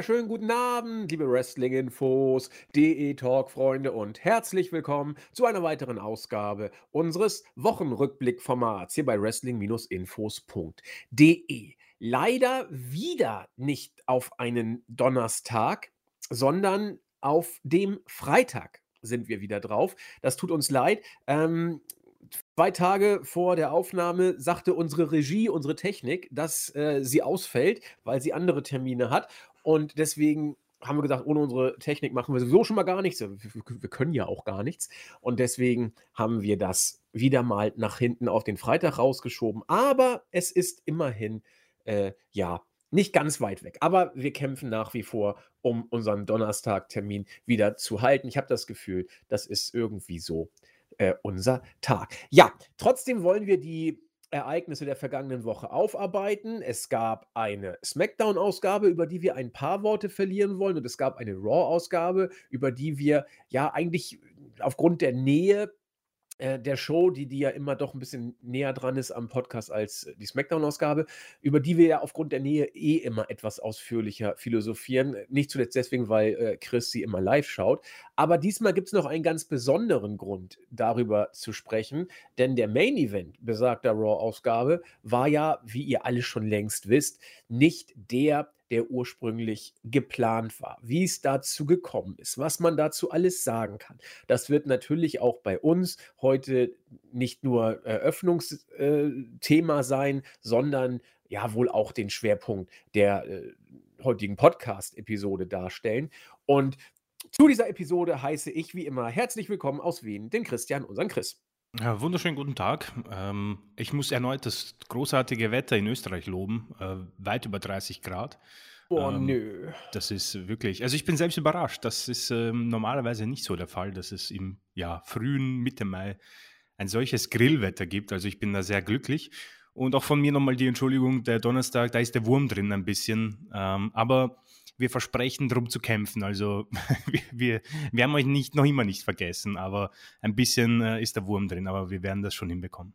wunderschönen guten Abend, liebe Wrestling-Infos, DE-Talk-Freunde und herzlich willkommen zu einer weiteren Ausgabe unseres Wochenrückblick-Formats hier bei Wrestling-Infos.de. Leider wieder nicht auf einen Donnerstag, sondern auf dem Freitag sind wir wieder drauf. Das tut uns leid. Ähm, zwei Tage vor der Aufnahme sagte unsere Regie, unsere Technik, dass äh, sie ausfällt, weil sie andere Termine hat. Und deswegen haben wir gesagt, ohne unsere Technik machen wir sowieso schon mal gar nichts. Wir, können ja auch gar nichts. Und deswegen haben wir das wieder mal nach hinten auf den Freitag rausgeschoben. Aber es ist immerhin, äh, ja, nicht ganz weit weg. Aber wir kämpfen nach wie vor, um unseren Donnerstag-Termin wieder zu halten. Ich habe das Gefühl, das ist irgendwie so äh, unser Tag. Ja, trotzdem wollen wir die Ereignisse der vergangenen Woche aufarbeiten. Es gab eine SmackDown-Ausgabe, über die wir ein paar Worte verlieren wollen, und es gab eine Raw-Ausgabe, über die wir ja eigentlich aufgrund der Nähe äh, der Show, die, die ja immer doch ein bisschen näher dran ist am Podcast als die Smackdown-Ausgabe, über die wir ja aufgrund der Nähe eh immer etwas ausführlicher philosophieren. Nicht zuletzt deswegen, weil äh, Chris sie immer live schaut. Aber diesmal gibt es noch einen ganz besonderen Grund, darüber zu sprechen, denn der Main Event besagter Raw-Ausgabe war ja, wie ihr alle schon längst wisst, nicht der, der ursprünglich geplant war, wie es dazu gekommen ist, was man dazu alles sagen kann. Das wird natürlich auch bei uns heute nicht nur Eröffnungsthema sein, sondern ja wohl auch den Schwerpunkt der äh, heutigen Podcast-Episode darstellen. Und zu dieser Episode heiße ich wie immer herzlich willkommen aus Wien, den Christian, unseren Chris. Ja, wunderschönen guten Tag. Ähm, ich muss erneut das großartige Wetter in Österreich loben. Äh, weit über 30 Grad. Boah, ähm, nö. Das ist wirklich, also ich bin selbst überrascht. Das ist ähm, normalerweise nicht so der Fall, dass es im ja, frühen Mitte Mai ein solches Grillwetter gibt. Also ich bin da sehr glücklich. Und auch von mir nochmal die Entschuldigung, der Donnerstag, da ist der Wurm drin ein bisschen. Ähm, aber wir versprechen darum zu kämpfen. Also wir, wir, wir, haben euch nicht, noch immer nicht vergessen, aber ein bisschen äh, ist der Wurm drin, aber wir werden das schon hinbekommen.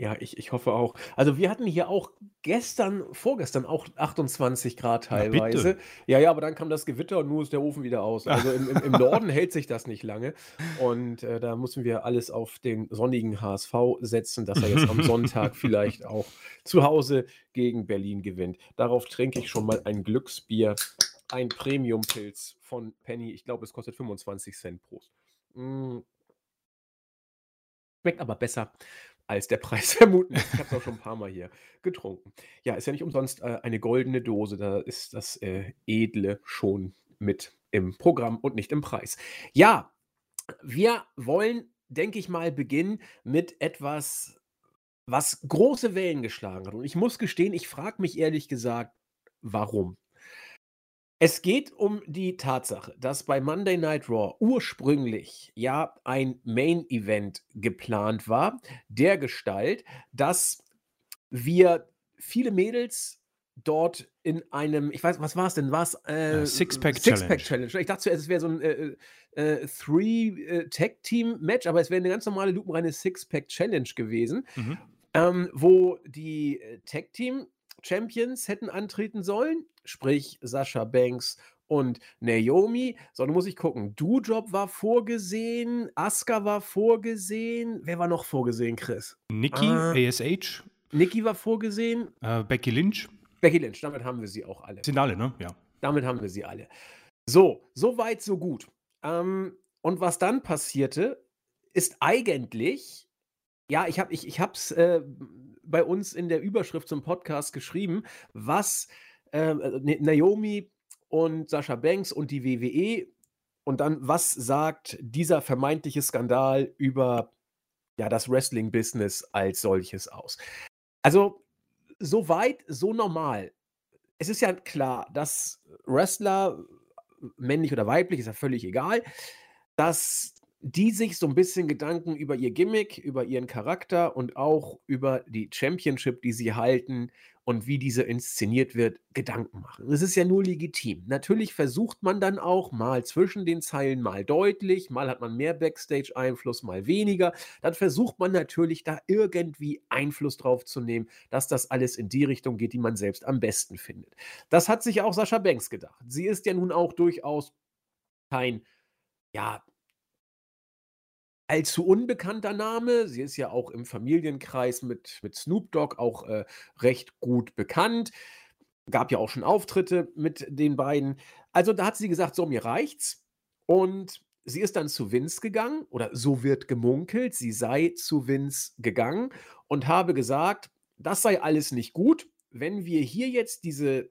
Ja, ich, ich hoffe auch. Also wir hatten hier auch gestern, vorgestern auch 28 Grad teilweise. Ja, ja, aber dann kam das Gewitter und nun ist der Ofen wieder aus. Also im, im, im Norden hält sich das nicht lange. Und äh, da müssen wir alles auf den sonnigen HSV setzen, dass er jetzt am Sonntag vielleicht auch zu Hause gegen Berlin gewinnt. Darauf trinke ich schon mal ein Glücksbier ein Premium-Pilz von Penny. Ich glaube, es kostet 25 Cent pro. Mm. Schmeckt aber besser als der Preis vermuten Ich habe es auch schon ein paar Mal hier getrunken. Ja, ist ja nicht umsonst äh, eine goldene Dose. Da ist das äh, Edle schon mit im Programm und nicht im Preis. Ja, wir wollen, denke ich mal, beginnen mit etwas, was große Wellen geschlagen hat. Und ich muss gestehen, ich frage mich ehrlich gesagt, warum. Es geht um die Tatsache, dass bei Monday Night Raw ursprünglich ja ein Main Event geplant war, der Gestalt, dass wir viele Mädels dort in einem, ich weiß, was war es denn? War es äh, Six-Pack Six Challenge. Challenge. Ich dachte zuerst, es wäre so ein äh, äh, Three-Tag-Team-Match, aber es wäre eine ganz normale lupenreine Six-Pack Challenge gewesen, mhm. ähm, wo die äh, Tag-Team Champions hätten antreten sollen, sprich Sascha Banks und Naomi, sondern muss ich gucken. Doudrop war vorgesehen, Asuka war vorgesehen. Wer war noch vorgesehen, Chris? Nikki, äh, ASH. Nikki war vorgesehen. Äh, Becky Lynch. Becky Lynch, damit haben wir sie auch alle. Sind alle, ne? Ja. Damit haben wir sie alle. So, so weit, so gut. Ähm, und was dann passierte, ist eigentlich, ja, ich habe ich, ich äh, bei uns in der Überschrift zum Podcast geschrieben, was äh, Naomi und Sascha Banks und die WWE und dann, was sagt dieser vermeintliche Skandal über ja, das Wrestling-Business als solches aus? Also, so weit, so normal. Es ist ja klar, dass Wrestler, männlich oder weiblich, ist ja völlig egal, dass die sich so ein bisschen Gedanken über ihr Gimmick, über ihren Charakter und auch über die Championship, die sie halten und wie diese inszeniert wird, Gedanken machen. Das ist ja nur legitim. Natürlich versucht man dann auch mal zwischen den Zeilen mal deutlich, mal hat man mehr Backstage-Einfluss, mal weniger. Dann versucht man natürlich da irgendwie Einfluss drauf zu nehmen, dass das alles in die Richtung geht, die man selbst am besten findet. Das hat sich auch Sascha Banks gedacht. Sie ist ja nun auch durchaus kein, ja, allzu unbekannter Name. Sie ist ja auch im Familienkreis mit, mit Snoop Dogg auch äh, recht gut bekannt. Gab ja auch schon Auftritte mit den beiden. Also da hat sie gesagt, so mir reicht's. Und sie ist dann zu Vince gegangen, oder so wird gemunkelt, sie sei zu Vince gegangen und habe gesagt, das sei alles nicht gut. Wenn wir hier jetzt diese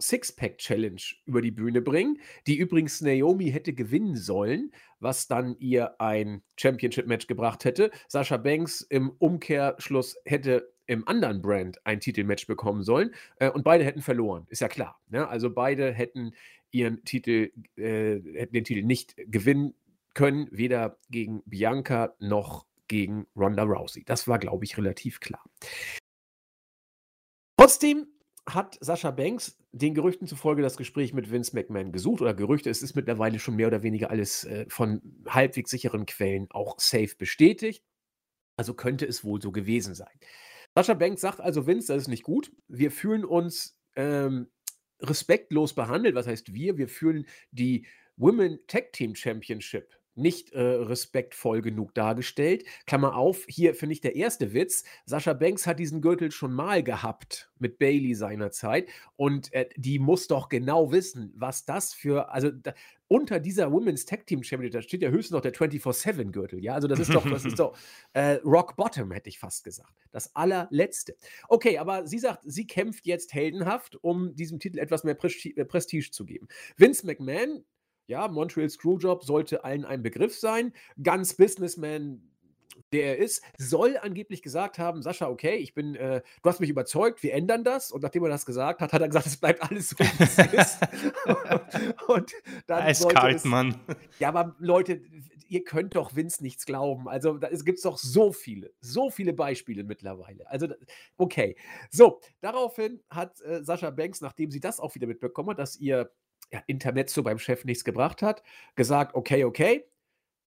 Sixpack-Challenge über die Bühne bringen, die übrigens Naomi hätte gewinnen sollen, was dann ihr ein Championship-Match gebracht hätte. Sascha Banks im Umkehrschluss hätte im anderen Brand ein Titelmatch bekommen sollen äh, und beide hätten verloren, ist ja klar. Ne? Also beide hätten ihren Titel, äh, hätten den Titel nicht gewinnen können, weder gegen Bianca noch gegen Ronda Rousey. Das war, glaube ich, relativ klar. Trotzdem hat Sascha Banks den Gerüchten zufolge das Gespräch mit Vince McMahon gesucht oder Gerüchte, es ist mittlerweile schon mehr oder weniger alles äh, von halbwegs sicheren Quellen auch safe bestätigt. Also könnte es wohl so gewesen sein. Sascha Banks sagt also, Vince, das ist nicht gut. Wir fühlen uns ähm, respektlos behandelt. Was heißt wir? Wir fühlen die Women Tag Team Championship nicht äh, respektvoll genug dargestellt. Klammer auf, hier finde ich der erste Witz. Sascha Banks hat diesen Gürtel schon mal gehabt mit Bailey seinerzeit und äh, die muss doch genau wissen, was das für, also da, unter dieser Women's Tag Team Championship, da steht ja höchstens noch der 24-7 Gürtel, ja, also das ist doch, das ist doch äh, Rock Bottom, hätte ich fast gesagt. Das allerletzte. Okay, aber sie sagt, sie kämpft jetzt heldenhaft, um diesem Titel etwas mehr äh, Prestige zu geben. Vince McMahon ja, Montreal Screwjob sollte allen ein Begriff sein. Ganz Businessman, der er ist, soll angeblich gesagt haben: Sascha, okay, ich bin, äh, du hast mich überzeugt, wir ändern das. Und nachdem er das gesagt hat, hat er gesagt, es bleibt alles so, wie es ist. und dann Eiskalt, es, Mann. Ja, aber Leute, ihr könnt doch Vince nichts glauben. Also, da, es gibt doch so viele, so viele Beispiele mittlerweile. Also, okay. So, daraufhin hat äh, Sascha Banks, nachdem sie das auch wieder mitbekommen hat, dass ihr ja, Intermezzo beim Chef nichts gebracht hat, gesagt, okay, okay,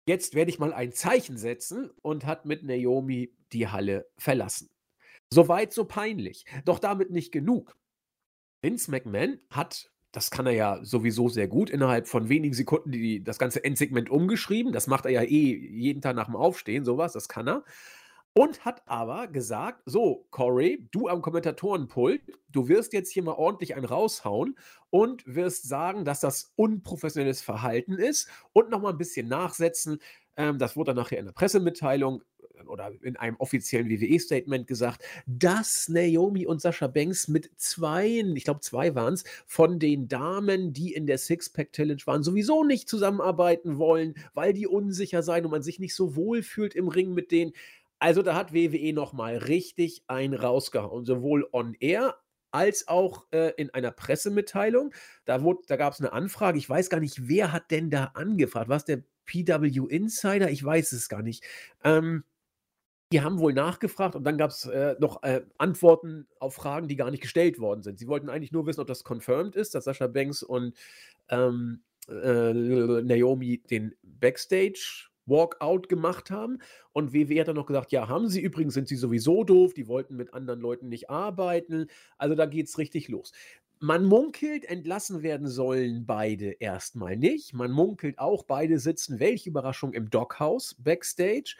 jetzt werde ich mal ein Zeichen setzen und hat mit Naomi die Halle verlassen. Soweit so peinlich. Doch damit nicht genug. Vince McMahon hat, das kann er ja sowieso sehr gut, innerhalb von wenigen Sekunden die, das ganze Endsegment umgeschrieben. Das macht er ja eh jeden Tag nach dem Aufstehen, sowas, das kann er. Und hat aber gesagt: „So, Corey, du am Kommentatorenpult, du wirst jetzt hier mal ordentlich einen raushauen und wirst sagen, dass das unprofessionelles Verhalten ist und noch mal 'n bisschen nachsetzen.“ Ähm, das wurde dann nachher in der Pressemitteilung äh, oder in einem offiziellen WWE-Statement gesagt, dass Naomi und Sascha Banks mit zweien, ich glaube, zwei waren es, von den Damen, die in der Six-Pack-Challenge waren, sowieso nicht zusammenarbeiten wollen, weil die unsicher seien und man sich nicht so wohl fühlt im Ring mit denen. Also da hat WWE nochmal richtig einen rausgehauen, sowohl on air als auch äh, in einer Pressemitteilung. Da, da gab es eine Anfrage. Ich weiß gar nicht, wer hat denn da angefragt? War es der PW Insider? Ich weiß es gar nicht. Ähm, die haben wohl nachgefragt und dann gab es äh, noch äh, Antworten auf Fragen, die gar nicht gestellt worden sind. Sie wollten eigentlich nur wissen, ob das confirmed ist, dass Sascha Banks und ähm, äh, Naomi den Backstage Walkout gemacht haben. Und WWE hat dann noch gesagt, ja, haben sie übrigens, sind sie sowieso doof, die wollten mit anderen Leuten nicht arbeiten. Also da geht es richtig los. Man munkelt, entlassen werden sollen beide erstmal nicht. Man munkelt auch, beide sitzen, welche Überraschung, im Dockhaus backstage.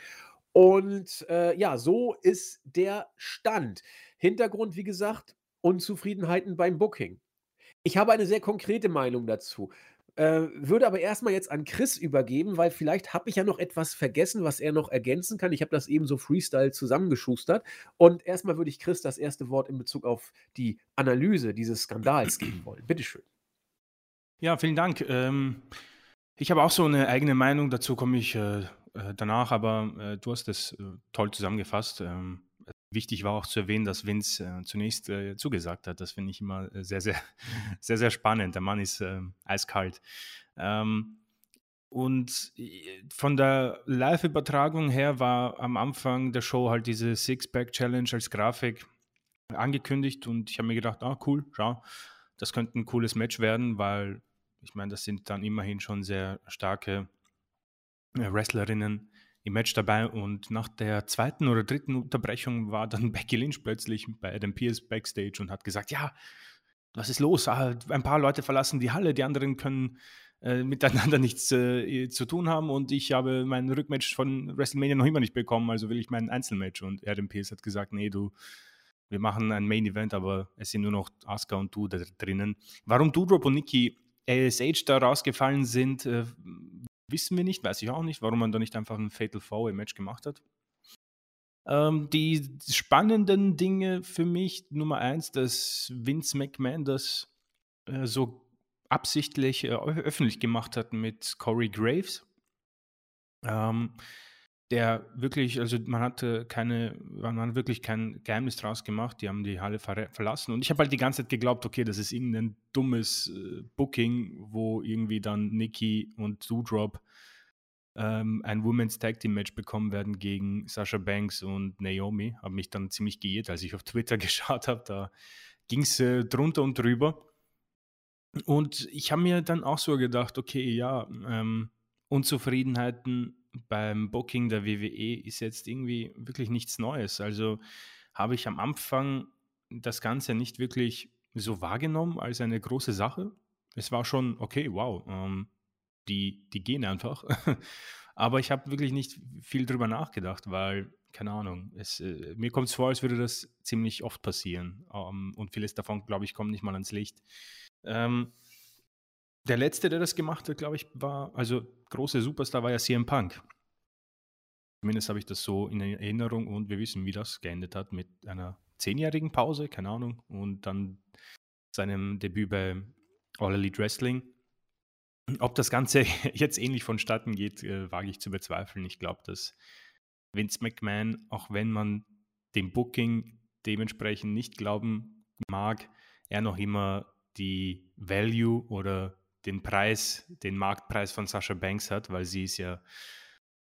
Und äh, ja, so ist der Stand. Hintergrund, wie gesagt, Unzufriedenheiten beim Booking. Ich habe eine sehr konkrete Meinung dazu. Äh, würde aber erstmal jetzt an Chris übergeben, weil vielleicht habe ich ja noch etwas vergessen, was er noch ergänzen kann. Ich habe das eben so Freestyle zusammengeschustert. Und erstmal würde ich Chris das erste Wort in Bezug auf die Analyse dieses Skandals geben wollen. Bitteschön. Ja, vielen Dank. Ähm, ich habe auch so eine eigene Meinung, dazu komme ich äh, äh danach, aber äh, du hast es äh, toll zusammengefasst. Ähm, Wichtig war auch zu erwähnen, dass Vince äh, zunächst äh, zugesagt hat. Das finde ich immer äh, sehr, sehr, sehr, sehr spannend. Der Mann ist äh, eiskalt. Ähm, und äh, von der Live-Übertragung her war am Anfang der Show halt diese Six-Pack-Challenge als Grafik angekündigt und ich habe mir gedacht, ah cool, schau, das könnte ein cooles Match werden, weil ich meine, das sind dann immerhin schon sehr starke Wrestlerinnen im Match dabei und nach der zweiten oder dritten Unterbrechung war dann Becky Lynch plötzlich bei Adam Pierce backstage und hat gesagt, ja, was ist los? Ah, ein paar Leute verlassen die Halle, die anderen können äh, miteinander nichts äh, zu tun haben und ich habe mein Rückmatch von WrestleMania noch immer nicht bekommen, also will ich mein Einzelmatch. Und Adam Pierce hat gesagt, nee, du, wir machen ein Main Event, aber es sind nur noch Asuka und du da drinnen. Warum Doudrop und Nikki ASH da rausgefallen sind, äh, wissen wir nicht, weiß ich auch nicht, warum man da nicht einfach ein Fatal Four im Match gemacht hat. Ähm, die spannenden Dinge für mich, Nummer eins, dass Vince McMahon das äh, so absichtlich äh, öffentlich gemacht hat mit Corey Graves. Ähm, der wirklich, also man hatte keine, man hat wirklich kein Geheimnis draus gemacht, die haben die Halle ver verlassen und ich habe halt die ganze Zeit geglaubt, okay, das ist irgendein dummes äh, Booking, wo irgendwie dann Nikki und Doudrop ähm, ein Women's Tag Team Match bekommen werden gegen Sasha Banks und Naomi. Habe mich dann ziemlich geirrt, als ich auf Twitter geschaut habe, da ging es äh, drunter und drüber. Und ich habe mir dann auch so gedacht, okay, ja, ähm, Unzufriedenheiten beim Booking der WWE ist jetzt irgendwie wirklich nichts Neues. Also habe ich am Anfang das Ganze nicht wirklich so wahrgenommen als eine große Sache. Es war schon, okay, wow, ähm, die, die gehen einfach. Aber ich habe wirklich nicht viel drüber nachgedacht, weil, keine Ahnung, es, äh, mir kommt es vor, als würde das ziemlich oft passieren. Ähm, und vieles davon, glaube ich, kommt nicht mal ans Licht. Ähm, der letzte, der das gemacht hat, glaube ich, war, also große Superstar war ja CM Punk. Zumindest habe ich das so in Erinnerung und wir wissen, wie das geendet hat mit einer zehnjährigen Pause, keine Ahnung, und dann seinem Debüt bei All Elite Wrestling. Ob das Ganze jetzt ähnlich vonstatten geht, äh, wage ich zu bezweifeln. Ich glaube, dass Vince McMahon, auch wenn man dem Booking dementsprechend nicht glauben mag, er noch immer die Value oder den Preis, den Marktpreis von Sasha Banks hat, weil sie ist ja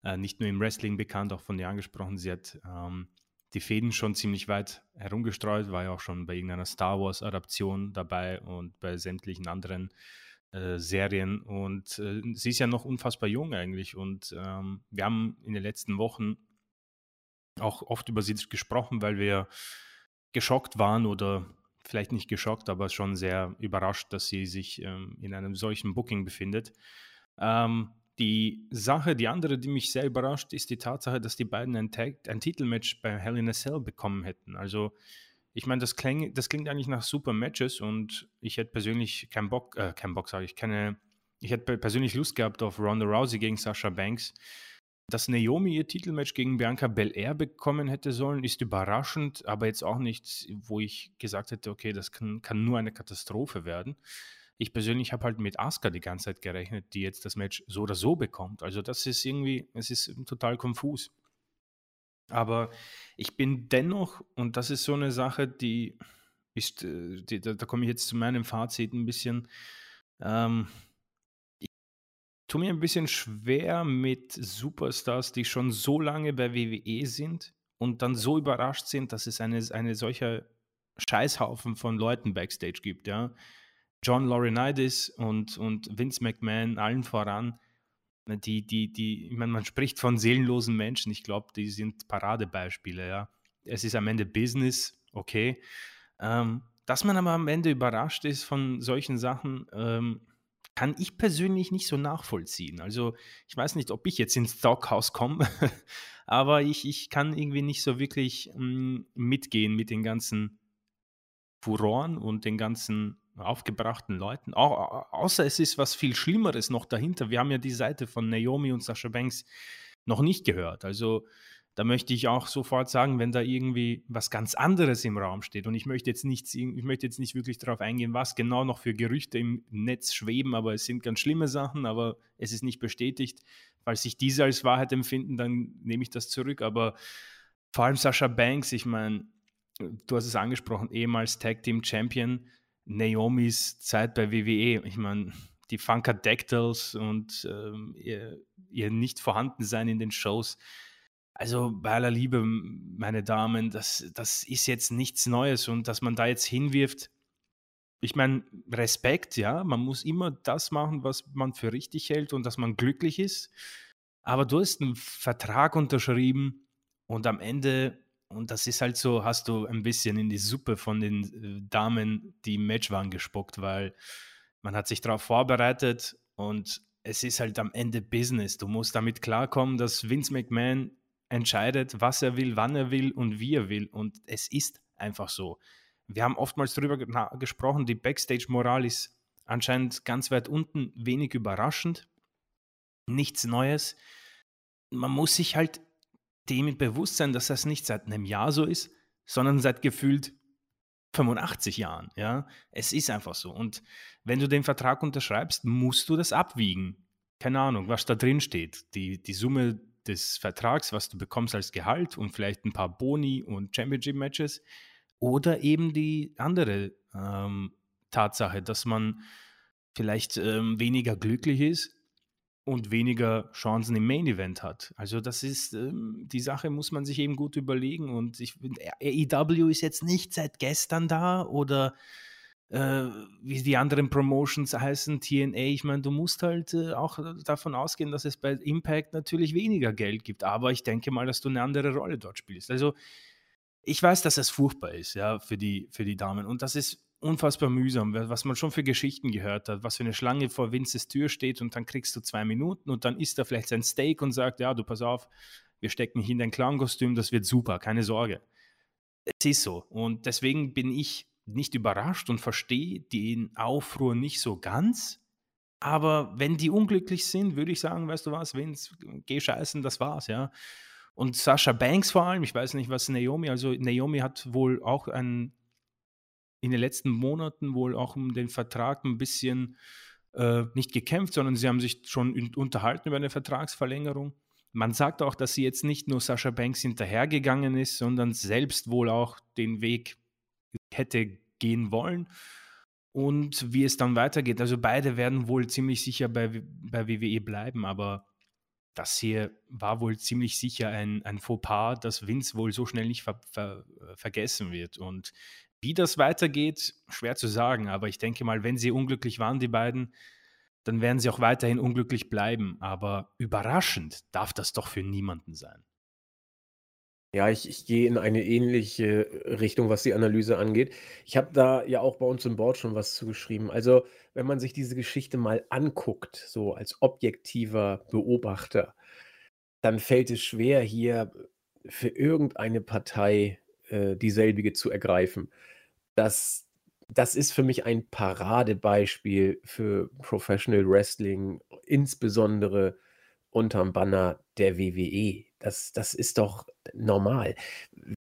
äh, nicht nur im Wrestling bekannt, auch von dir angesprochen. Sie hat ähm, die Fäden schon ziemlich weit herumgestreut, war ja auch schon bei irgendeiner Star Wars-Adaption dabei und bei sämtlichen anderen äh, Serien. Und äh, sie ist ja noch unfassbar jung eigentlich. Und ähm, wir haben in den letzten Wochen auch oft über sie gesprochen, weil wir geschockt waren oder vielleicht nicht geschockt, aber schon sehr überrascht, dass sie sich ähm, in einem solchen Booking befindet. Ähm, die Sache, die andere, die mich sehr überrascht, ist die Tatsache, dass die beiden ein, Tag, ein Titelmatch bei Hell in a Cell bekommen hätten. Also, ich meine, das, kling, das klingt eigentlich nach super Matches und ich hätte persönlich keinen Bock, äh, keinen Bock, sage ich, keine, ich hätte persönlich Lust gehabt auf Ronda Rousey gegen Sasha Banks. Dass Naomi ihr Titelmatch gegen Bianca Belair bekommen hätte sollen, ist überraschend, aber jetzt auch nichts, wo ich gesagt hätte, okay, das kann, kann nur eine Katastrophe werden. Ich persönlich habe halt mit Asuka die ganze Zeit gerechnet, die jetzt das Match so oder so bekommt. Also das ist irgendwie, es ist total konfus. Aber ich bin dennoch, und das ist so eine Sache, die ist, äh, die, da, da komme ich jetzt zu meinem Fazit ein bisschen, ähm, tue mir ein bisschen schwer mit Superstars, die schon so lange bei WWE sind und dann so überrascht sind, dass es eine, eine solcher Scheißhaufen von Leuten backstage gibt, ja. John Laurinaitis und, und Vince McMahon allen voran, die, die, die, ich meine, man spricht von seelenlosen Menschen, ich glaube, die sind Paradebeispiele, ja. Es ist am Ende Business, okay. Ähm, dass man aber am Ende überrascht ist von solchen Sachen, ähm, kann ich persönlich nicht so nachvollziehen. Also ich weiß nicht, ob ich jetzt ins Stockhaus komme, aber ich, ich kann irgendwie nicht so wirklich mh, mm, mitgehen mit den ganzen Furoren und den ganzen aufgebrachten Leuten. Auch, außer es ist was viel Schlimmeres noch dahinter. Wir haben ja die Seite von Naomi und Sasha Banks noch nicht gehört. Also da möchte ich auch sofort sagen, wenn da irgendwie was ganz anderes im Raum steht und ich möchte jetzt nicht, ich möchte jetzt nicht wirklich darauf eingehen, was genau noch für Gerüchte im Netz schweben, aber es sind ganz schlimme Sachen, aber es ist nicht bestätigt. Falls sich diese als Wahrheit empfinden, dann nehme ich das zurück. Aber vor allem Sascha Banks, ich meine, du hast es angesprochen, ehemals Tag Team Champion, Naomis Zeit bei WWE. Ich meine, die Funkadactyls und ähm, ihr, ihr Nicht-Vorhandensein in den Shows Also bei aller Liebe, meine Damen, das, das ist jetzt nichts Neues und dass man da jetzt hinwirft, ich meine, Respekt, ja, man muss immer das machen, was man für richtig hält und dass man glücklich ist. Aber du hast einen Vertrag unterschrieben und am Ende, und das ist halt so, hast du ein bisschen in die Suppe von den äh, Damen, die im Match waren, gespuckt, weil man hat sich darauf vorbereitet und es ist halt am Ende Business. Du musst damit klarkommen, dass Vince McMahon entscheidet, was er will, wann er will und wie er will. Und es ist einfach so. Wir haben oftmals darüber gesprochen, die Backstage-Moral ist anscheinend ganz weit unten, wenig überraschend, nichts Neues. Man muss sich halt dem bewusst sein, dass das nicht seit einem Jahr so ist, sondern seit gefühlt 85 Jahren. Ja, es ist einfach so. Und wenn du den Vertrag unterschreibst, musst du das abwiegen. Keine Ahnung, was da drin steht. Die, die Summe des Vertrags, was du bekommst als Gehalt und vielleicht ein paar Boni und Championship-Matches oder eben die andere ähm, Tatsache, dass man vielleicht ähm, weniger glücklich ist und weniger Chancen im Main Event hat. Also das ist ähm, die Sache, muss man sich eben gut überlegen. Und ich AEW ist jetzt nicht seit gestern da oder äh, wie die anderen Promotions heißen, TNA. Ich meine, du musst halt äh, auch davon ausgehen, dass es bei Impact natürlich weniger Geld gibt. Aber ich denke mal, dass du eine andere Rolle dort spielst. Also ich weiß, dass es furchtbar ist, ja, für die, für die Damen. Und das ist unfassbar mühsam, was man schon für Geschichten gehört hat, was für eine Schlange vor Vinces Tür steht und dann kriegst du zwei Minuten und dann isst er vielleicht sein Steak und sagt, ja, du pass auf, wir stecken hier in dein Clown-Kostüm, das wird super, keine Sorge. Es ist so. Und deswegen bin ich nicht überrascht und verstehe den Aufruhr nicht so ganz. Aber wenn die unglücklich sind, würde ich sagen, weißt du was, Vince, geh scheißen, das war's, ja. Und Sascha Banks vor allem, ich weiß nicht, was Naomi, also Naomi hat wohl auch ein, in den letzten Monaten wohl auch um den Vertrag ein bisschen äh, nicht gekämpft, sondern sie haben sich schon unterhalten über eine Vertragsverlängerung. Man sagt auch, dass sie jetzt nicht nur Sascha Banks hinterhergegangen ist, sondern selbst wohl auch den Weg hätte gehen wollen. Und wie es dann weitergeht. Also beide werden wohl ziemlich sicher bei, bei WWE bleiben, aber das hier war wohl ziemlich sicher ein, ein Fauxpas, das Vince wohl so schnell nicht ver, ver, vergessen wird. Und wie das weitergeht, schwer zu sagen, aber ich denke mal, wenn sie unglücklich waren, die beiden, dann werden sie auch weiterhin unglücklich bleiben. Aber überraschend darf das doch für niemanden sein. Ja, ich, ich gehe in eine ähnliche Richtung, was die Analyse angeht. Ich habe da ja auch bei uns im Board schon was zugeschrieben. Also, wenn man sich diese Geschichte mal anguckt, so als objektiver Beobachter, dann fällt es schwer, hier für irgendeine Partei äh, dieselbige zu ergreifen. Das, das ist für mich ein Paradebeispiel für Professional Wrestling, insbesondere unterm Banner der WWE. Das, das ist doch normal.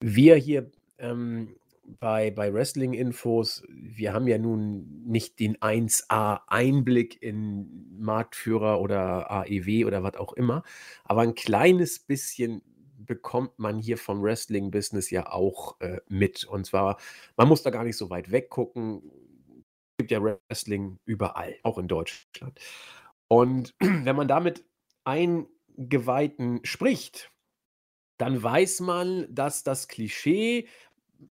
Wir hier ähm, bei, bei Wrestling-Infos, wir haben ja nun nicht den 1A-Einblick in Marktführer oder AEW oder was auch immer, aber ein kleines bisschen bekommt man hier vom Wrestling-Business ja auch äh, mit. Und zwar, man muss da gar nicht so weit weggucken. Es gibt ja Wrestling überall, auch in Deutschland. Und wenn man damit Eingeweihten spricht, dann weiß man, dass das Klischee,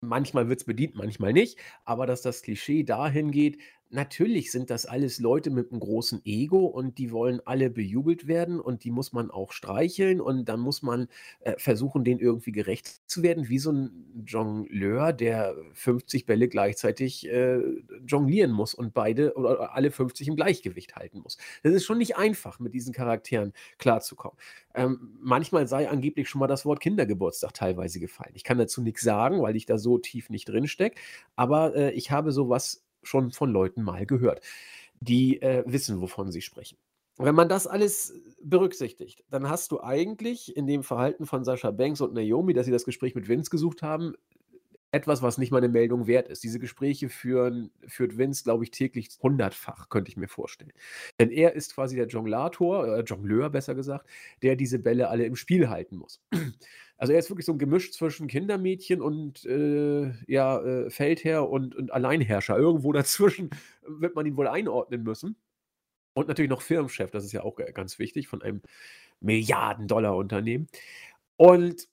manchmal wird es bedient, manchmal nicht, aber dass das Klischee dahin geht, Natürlich sind das alles Leute mit einem großen Ego und die wollen alle bejubelt werden und die muss man auch streicheln und dann muss man, äh, versuchen, denen irgendwie gerecht zu werden, wie so ein Jongleur, der 50 Bälle gleichzeitig, äh, jonglieren muss und beide oder alle 50 im Gleichgewicht halten muss. Das ist schon nicht einfach, mit diesen Charakteren klarzukommen. Ähm, manchmal sei angeblich schon mal das Wort Kindergeburtstag teilweise gefallen. Ich kann dazu nichts sagen, weil ich da so tief nicht drin stecke, aber, äh, ich habe sowas schon von Leuten mal gehört, die äh, wissen, wovon sie sprechen. Wenn man das alles berücksichtigt, dann hast du eigentlich in dem Verhalten von Sascha Banks und Naomi, dass sie das Gespräch mit Vince gesucht haben, etwas, was nicht mal eine Meldung wert ist. Diese Gespräche führen, führt Vince, glaube ich, täglich hundertfach, könnte ich mir vorstellen. Denn er ist quasi der Jonglator, äh, Jongleur besser gesagt, der diese Bälle alle im Spiel halten muss. Also er ist wirklich so ein Gemisch zwischen Kindermädchen und äh, ja, äh, Feldherr und, und Alleinherrscher. Irgendwo dazwischen wird man ihn wohl einordnen müssen. Und natürlich noch Firmenchef, das ist ja auch ganz wichtig, von einem Milliarden-Dollar-Unternehmen. Und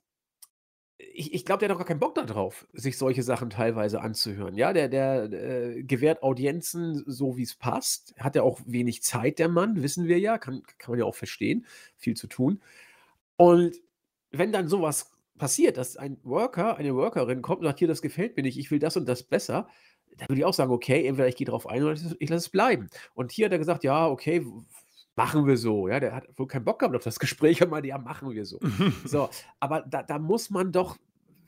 ich ich glaube, der hat doch gar keinen Bock da drauf, sich solche Sachen teilweise anzuhören. Ja, der der, äh, gewährt Audienzen so, wie es passt. Hat ja auch wenig Zeit, der Mann, wissen wir ja, kann kann man ja auch verstehen, viel zu tun. Und wenn dann sowas passiert, dass ein Worker, eine Workerin kommt und sagt: „Hier, das gefällt mir nicht, ich will das und das besser“, dann würde ich auch sagen: „Okay, entweder ich gehe drauf ein oder ich lasse es bleiben.“ Und hier hat er gesagt: „Ja, okay, machen wir so.“ Ja, der hat wohl keinen Bock gehabt auf das Gespräch und meinte: „Ja, machen wir so.“ So, aber da da muss man doch,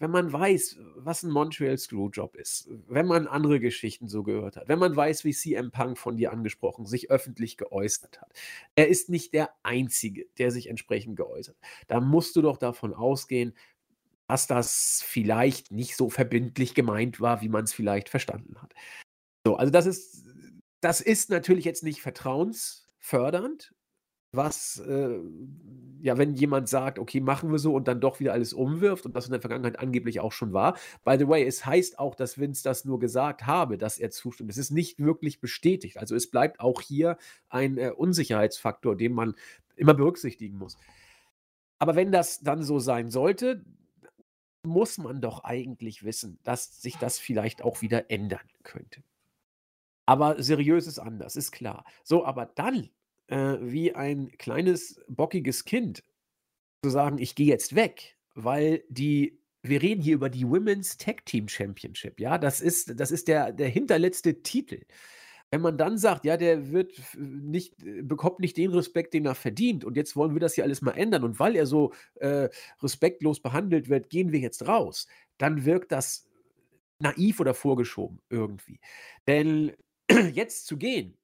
wenn man weiß, was ein Montreal Screwjob ist, wenn man andere Geschichten so gehört hat, wenn man weiß, wie CM Punk von dir angesprochen sich öffentlich geäußert hat. Er ist nicht der Einzige, der sich entsprechend geäußert. Da musst du doch davon ausgehen, dass das vielleicht nicht so verbindlich gemeint war, wie man es vielleicht verstanden hat. So, also das ist das ist natürlich jetzt nicht vertrauensfördernd, was, äh ja, wenn jemand sagt: „Okay, machen wir so“ und dann doch wieder alles umwirft und das in der Vergangenheit angeblich auch schon war. By the way, es heißt auch, dass Vince das nur gesagt habe, dass er zustimmt. Es ist nicht wirklich bestätigt. Also, es bleibt auch hier ein, äh, Unsicherheitsfaktor, den man immer berücksichtigen muss. Aber wenn das dann so sein sollte, muss man doch eigentlich wissen, dass sich das vielleicht auch wieder ändern könnte. Aber seriös ist anders, ist klar. So, aber dann, äh, wie ein kleines bockiges Kind zu sagen: „Ich gehe jetzt weg“, weil die wir reden hier über die Women's Tag Team Championship, ja? Das ist das ist der der hinterletzte Titel. Wenn man dann sagt: „Ja, der wird nicht äh, bekommt nicht den Respekt, den er verdient und jetzt wollen wir das hier alles mal ändern und weil er so, äh, respektlos behandelt wird, gehen wir jetzt raus“, dann wirkt das naiv oder vorgeschoben irgendwie. Denn jetzt zu gehen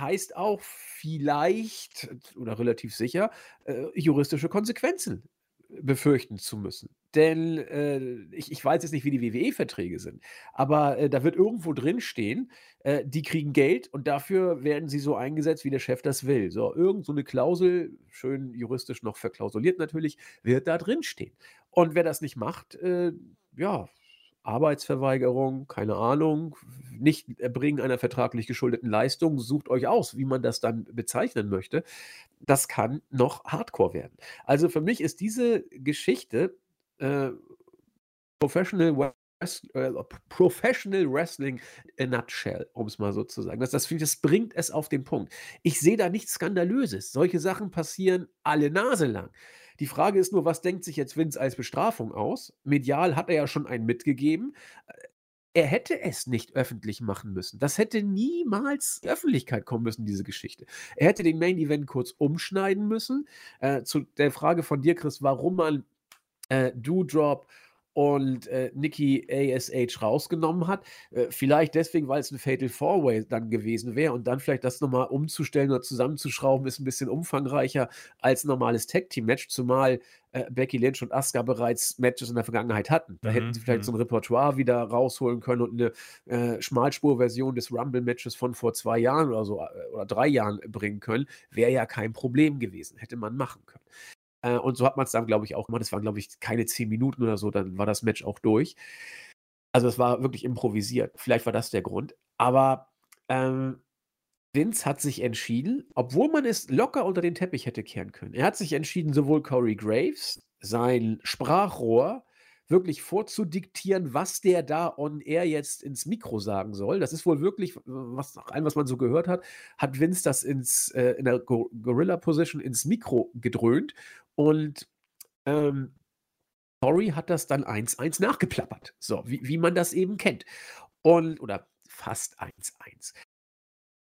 heißt auch vielleicht oder relativ sicher, äh, juristische Konsequenzen befürchten zu müssen. Denn, äh, ich ich weiß jetzt nicht, wie die WWE-Verträge sind, aber, äh, da wird irgendwo drinstehen, äh, die kriegen Geld und dafür werden sie so eingesetzt, wie der Chef das will. So, irgend so 'ne Klausel, schön juristisch noch verklausuliert natürlich, wird da drinstehen. Und wer das nicht macht, äh, ja, Arbeitsverweigerung, keine Ahnung, nicht Erbringen einer vertraglich geschuldeten Leistung, sucht euch aus, wie man das dann bezeichnen möchte. Das kann noch Hardcore werden. Also, für mich ist diese Geschichte, äh, Professional äh, Professional Wrestling in a nutshell, um's mal so zu sagen. Das das das bringt es auf den Punkt. Ich sehe da nichts Skandalöses. Solche Sachen passieren alle Nase lang. Die Frage ist nur, was denkt sich jetzt Vince als Bestrafung aus? Medial hat er ja schon einen mitgegeben. Er hätte es nicht öffentlich machen müssen. Das hätte niemals in die Öffentlichkeit kommen müssen, diese Geschichte. Er hätte den Main Event kurz umschneiden müssen. Äh, zu der Frage von dir, Chris, warum man, äh, Doudrop und, äh, Nikki ASH rausgenommen hat. Äh, vielleicht deswegen, weil's 'n Fatal 4 Way dann gewesen wäre und dann vielleicht das noch mal umzustellen oder zusammenzuschrauben, ist 'n bisschen umfangreicher als 'n normales Tag-Team-Match, zumal, äh, Becky Lynch und Asuka bereits Matches in der Vergangenheit hatten. Da hätten Mhm, sie vielleicht so mhm. 'n Repertoire wieder rausholen können und 'ne, äh, Schmalspurversion des Rumble-Matches von vor 2 Jahren oder so, äh, oder 3 Jahren bringen können. Wäre ja kein Problem gewesen, hätte man machen können. Äh, und so hat man's dann, glaube ich, auch gemacht. Das waren, glaube ich, keine 10 Minuten oder so, dann war das Match auch durch. Also, es war wirklich improvisiert. Vielleicht war das der Grund. Aber, ähm, Vince hat sich entschieden, obwohl man es locker unter den Teppich hätte kehren können. Er hat sich entschieden, sowohl Corey Graves, sein Sprachrohr, wirklich vorzudiktieren, was der da on air jetzt ins Mikro sagen soll. Das ist wohl wirklich, w was nach was man so gehört hat, hat Vince das ins äh, in der Go Gorilla Position ins Mikro gedröhnt und, ähm, Corey hat das dann 1-1 nachgeplappert. So, wie wie man das eben kennt. Und oder fast 1-1.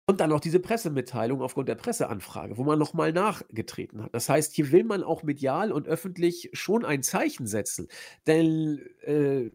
Und dann noch diese Pressemitteilung aufgrund der Presseanfrage, wo man noch mal nachgetreten hat. Das heißt, hier will man auch medial und öffentlich schon ein Zeichen setzen. Denn, äh,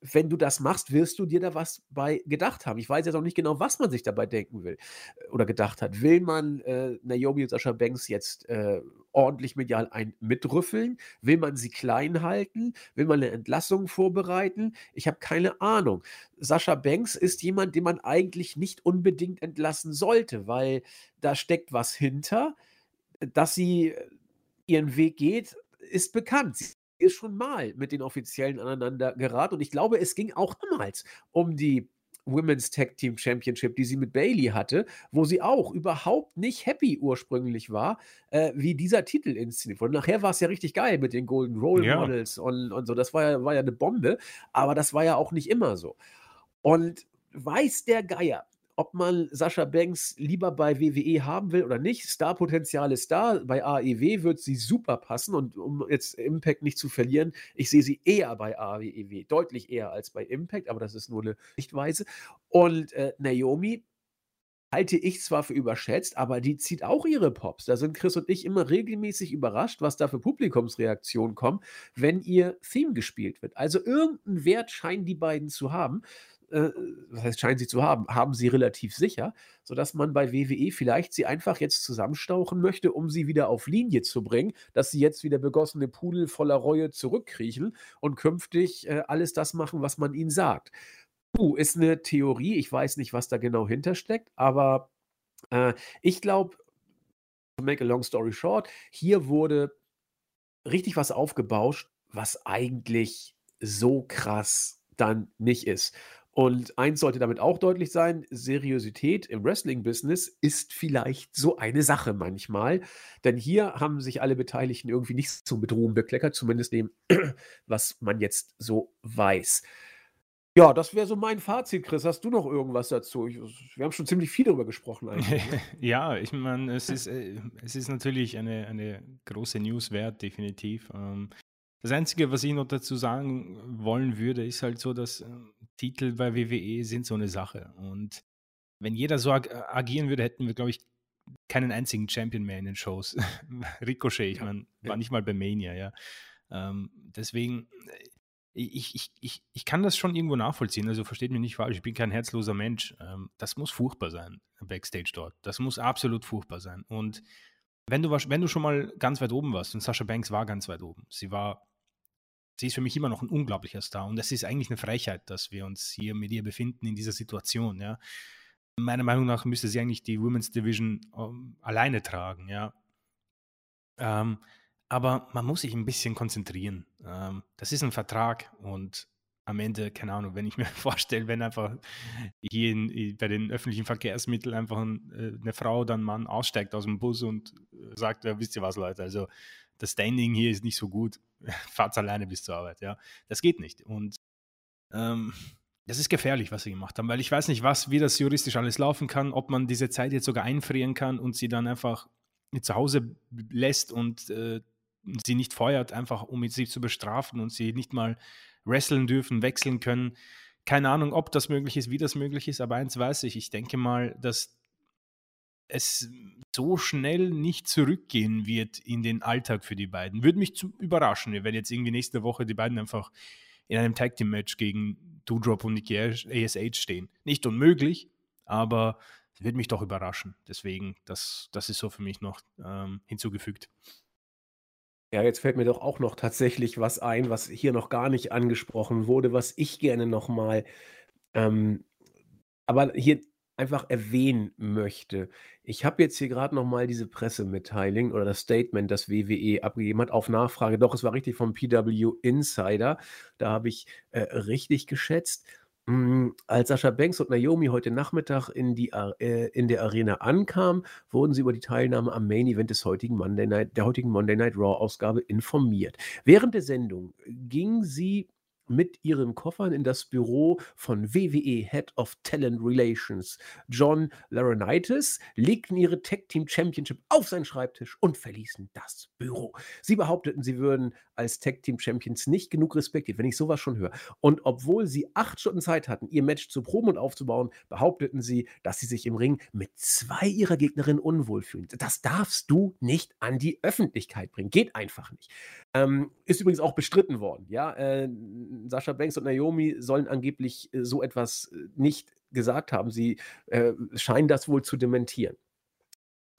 wenn du das machst, wirst du dir da was bei gedacht haben. Ich weiß jetzt auch nicht genau, was man sich dabei denken will äh, oder gedacht hat. Will man, äh, Naomi und Sascha Banks jetzt, äh, ordentlich medial einen mitrüffeln? Will man sie klein halten? Will man 'ne Entlassung vorbereiten? Ich habe keine Ahnung. Sascha Banks ist jemand, den man eigentlich nicht unbedingt entlassen sollte, weil da steckt was hinter. Dass sie ihren Weg geht, ist bekannt. Sie ist schon mal mit den Offiziellen aneinander geraten und ich glaube, es ging auch damals um die Women's Tag Team Championship, die sie mit Bailey hatte, wo sie auch überhaupt nicht happy ursprünglich war, äh, wie dieser Titel inszeniert wurde. Nachher war es ja richtig geil mit den Golden Role Ja. Models und, und so. Das war ja, war ja eine Bombe, aber das war ja auch nicht immer so. Und weiß der Geier, ob man Sascha Banks lieber bei WWE haben will oder nicht. Starpotenzial ist da. Bei AEW wird sie super passen. Und um jetzt Impact nicht zu verlieren, ich sehe sie eher bei AEW, deutlich eher als bei Impact, aber das ist nur eine Sichtweise. Und äh, Naomi halte ich zwar für überschätzt, aber die zieht auch ihre Pops. Da sind Chris und ich immer regelmäßig überrascht, was da für Publikumsreaktionen kommen, wenn ihr Theme gespielt wird. Also irgendeinen Wert scheinen die beiden zu haben äh, was heißt, scheinen sie zu haben, haben sie relativ sicher, sodass man bei WWE vielleicht sie einfach jetzt zusammenstauchen möchte, um sie wieder auf Linie zu bringen, dass sie jetzt wieder begossene Pudel voller Reue zurückkriechen und künftig äh, alles das machen, was man ihnen sagt. Puh, ist eine Theorie, ich weiß nicht, was da genau hintersteckt, aber äh, ich glaube, to make a long story short, hier wurde richtig was aufgebauscht, was eigentlich so krass dann nicht ist. Und eins sollte damit auch deutlich sein: Seriosität im Wrestling-Business ist vielleicht so eine Sache manchmal. Denn hier haben sich alle Beteiligten irgendwie nicht zum Bedrohen bekleckert, zumindest dem, was man jetzt so weiß. Ja, das wäre so mein Fazit, Chris. Hast du noch irgendwas dazu? Ich, wir haben schon ziemlich viel darüber gesprochen eigentlich. Ne? ja, ich meine, es ist, äh, es ist natürlich eine, eine große News wert, definitiv. Ähm, das Einzige, was ich noch dazu sagen wollen würde, ist halt so, dass äh, Titel bei WWE sind so eine Sache. Und wenn jeder so ag agieren würde, hätten wir, glaube ich, keinen einzigen Champion mehr in den Shows. Ricochet, ich meine, war nicht mal bei Mania, ja. Ähm, deswegen, äh, ich, ich, ich, ich kann das schon irgendwo nachvollziehen, also versteht mich nicht falsch, ich bin kein herzloser Mensch. Ähm, das muss furchtbar sein, Backstage dort. Das muss absolut furchtbar sein. Und wenn du, wenn du schon mal ganz weit oben warst, und Sascha Banks war ganz weit oben, sie war sie ist für mich immer noch ein unglaublicher Star. Und es ist eigentlich eine Frechheit, dass wir uns hier mit ihr befinden in dieser Situation, ja. Meiner Meinung nach müsste sie eigentlich die Women's Division um, ähm, alleine tragen, ja. Ähm, aber man muss sich ein bisschen konzentrieren. Ähm, das ist ein Vertrag und am Ende, keine Ahnung, wenn ich mir vorstelle, wenn einfach hier in, bei den öffentlichen Verkehrsmitteln einfach ein, äh, eine Frau oder ein Mann aussteigt aus dem Bus und äh, sagt, ja, wisst ihr was, Leute, also das Standing hier ist nicht so gut, fahrt alleine bis zur Arbeit, ja. Das geht nicht. Und ähm, das ist gefährlich, was sie gemacht haben, weil ich weiß nicht, was, wie das juristisch alles laufen kann, ob man diese Zeit jetzt sogar einfrieren kann und sie dann einfach zu Hause lässt und äh, sie nicht feuert, einfach um sie zu bestrafen und sie nicht mal wresteln dürfen, wechseln können. Keine Ahnung, ob das möglich ist, wie das möglich ist, aber eins weiß ich, ich denke mal, dass es so schnell nicht zurückgehen wird in den Alltag für die beiden. Würde mich überraschen, wenn jetzt irgendwie nächste Woche die beiden einfach in einem Tag Team Match gegen Doudrop und Nikki ASH stehen. Nicht unmöglich, aber würde mich doch überraschen. Deswegen, das, das ist so für mich noch ähm, hinzugefügt. Ja, jetzt fällt mir doch auch noch tatsächlich was ein, was hier noch gar nicht angesprochen wurde, was ich gerne noch mal ähm, aber hier einfach erwähnen möchte. Ich habe jetzt hier gerade noch mal diese Pressemitteilung oder das Statement, das WWE abgegeben hat, auf Nachfrage. Doch, es war richtig vom PW Insider. Da habe ich äh, richtig geschätzt. Mm, als Sascha Banks und Naomi heute Nachmittag in, die, äh, in der Arena ankamen, wurden sie über die Teilnahme am Main Event des heutigen Monday Night, der heutigen Monday Night Raw Ausgabe informiert. Während der Sendung ging sie mit ihren Koffern in das Büro von WWE Head of Talent Relations John Laurinaitis, legten ihre Tag Team Championship auf seinen Schreibtisch und verließen das Büro. Sie behaupteten, sie würden als Tag Team Champions nicht genug respektiert, wenn ich sowas schon höre. Und obwohl sie acht Stunden Zeit hatten, ihr Match zu proben und aufzubauen, behaupteten sie, dass sie sich im Ring mit zwei ihrer Gegnerinnen unwohl fühlen. Das darfst du nicht an die Öffentlichkeit bringen. Geht einfach nicht. Ähm, ist übrigens auch bestritten worden. Ja, äh, Sascha Banks und Naomi sollen angeblich äh, so etwas äh, nicht gesagt haben. Sie äh, scheinen das wohl zu dementieren.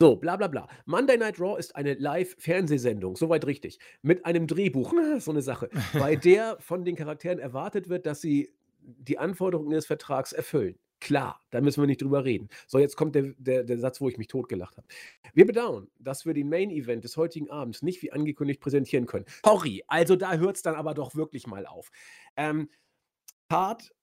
So, bla bla bla. Monday Night Raw ist eine Live-Fernsehsendung, soweit richtig. Mit einem Drehbuch, so eine Sache, bei der von den Charakteren erwartet wird, dass sie die Anforderungen des Vertrags erfüllen. Klar, da müssen wir nicht drüber reden. So, jetzt kommt der, der, der Satz, wo ich mich totgelacht habe. Wir bedauern, dass wir den Main Event des heutigen Abends nicht wie angekündigt präsentieren können. Sorry, also da hört es dann aber doch wirklich mal auf. Ähm, Hart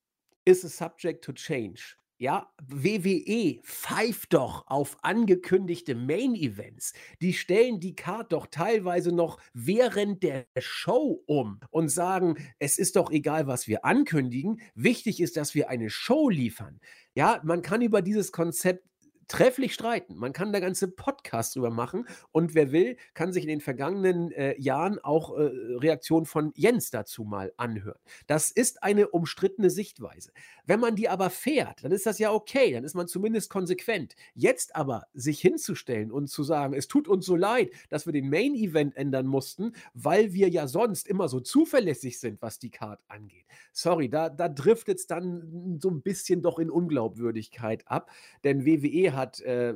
is a subject to change. Ja, WWE pfeift doch auf angekündigte Main Events. Die stellen die Card doch teilweise noch während der Show um und sagen, es ist doch egal, was wir ankündigen. Wichtig ist, dass wir eine Show liefern. Ja, man kann über dieses Konzept trefflich streiten. Man kann da ganze Podcasts drüber machen und wer will, kann sich in den vergangenen äh, Jahren auch äh, Reaktionen von Jens dazu mal anhören. Das ist eine umstrittene Sichtweise. Wenn man die aber fährt, dann ist das ja okay, dann ist man zumindest konsequent. Jetzt aber sich hinzustellen und zu sagen, es tut uns so leid, dass wir den Main Event ändern mussten, weil wir ja sonst immer so zuverlässig sind, was die Card angeht. Sorry, da, da driftet es dann so ein bisschen doch in Unglaubwürdigkeit ab, denn WWE hat äh,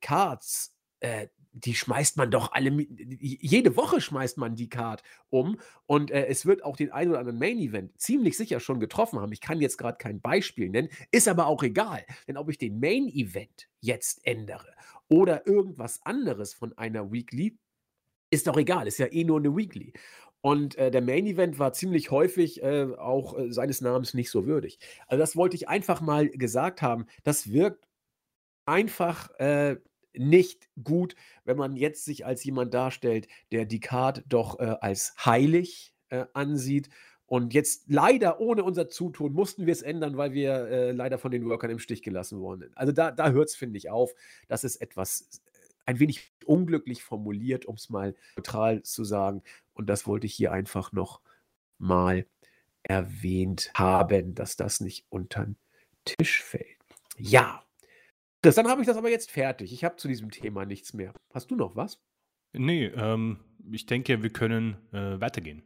Cards, äh, die schmeißt man doch alle, jede Woche schmeißt man die Card um und äh, es wird auch den einen oder anderen Main Event ziemlich sicher schon getroffen haben. Ich kann jetzt gerade kein Beispiel nennen, ist aber auch egal, denn ob ich den Main Event jetzt ändere oder irgendwas anderes von einer Weekly, ist doch egal, ist ja eh nur eine Weekly. Und äh, der Main Event war ziemlich häufig äh, auch äh, seines Namens nicht so würdig. Also das wollte ich einfach mal gesagt haben. Das wirkt einfach äh, nicht gut, wenn man jetzt sich als jemand darstellt, der die Card doch äh, als heilig äh, ansieht. Und jetzt leider ohne unser Zutun mussten wir es ändern, weil wir äh, leider von den Workern im Stich gelassen wurden. Also da, da hört es, finde ich, auf. Das ist etwas äh, ein wenig unglücklich formuliert, um es mal neutral zu sagen. Und das wollte ich hier einfach noch mal erwähnt haben, dass das nicht unter den Tisch fällt. Ja, Dann habe ich das aber jetzt fertig. Ich habe zu diesem Thema nichts mehr. Hast du noch was? Nee, ähm, ich denke, wir können äh, weitergehen.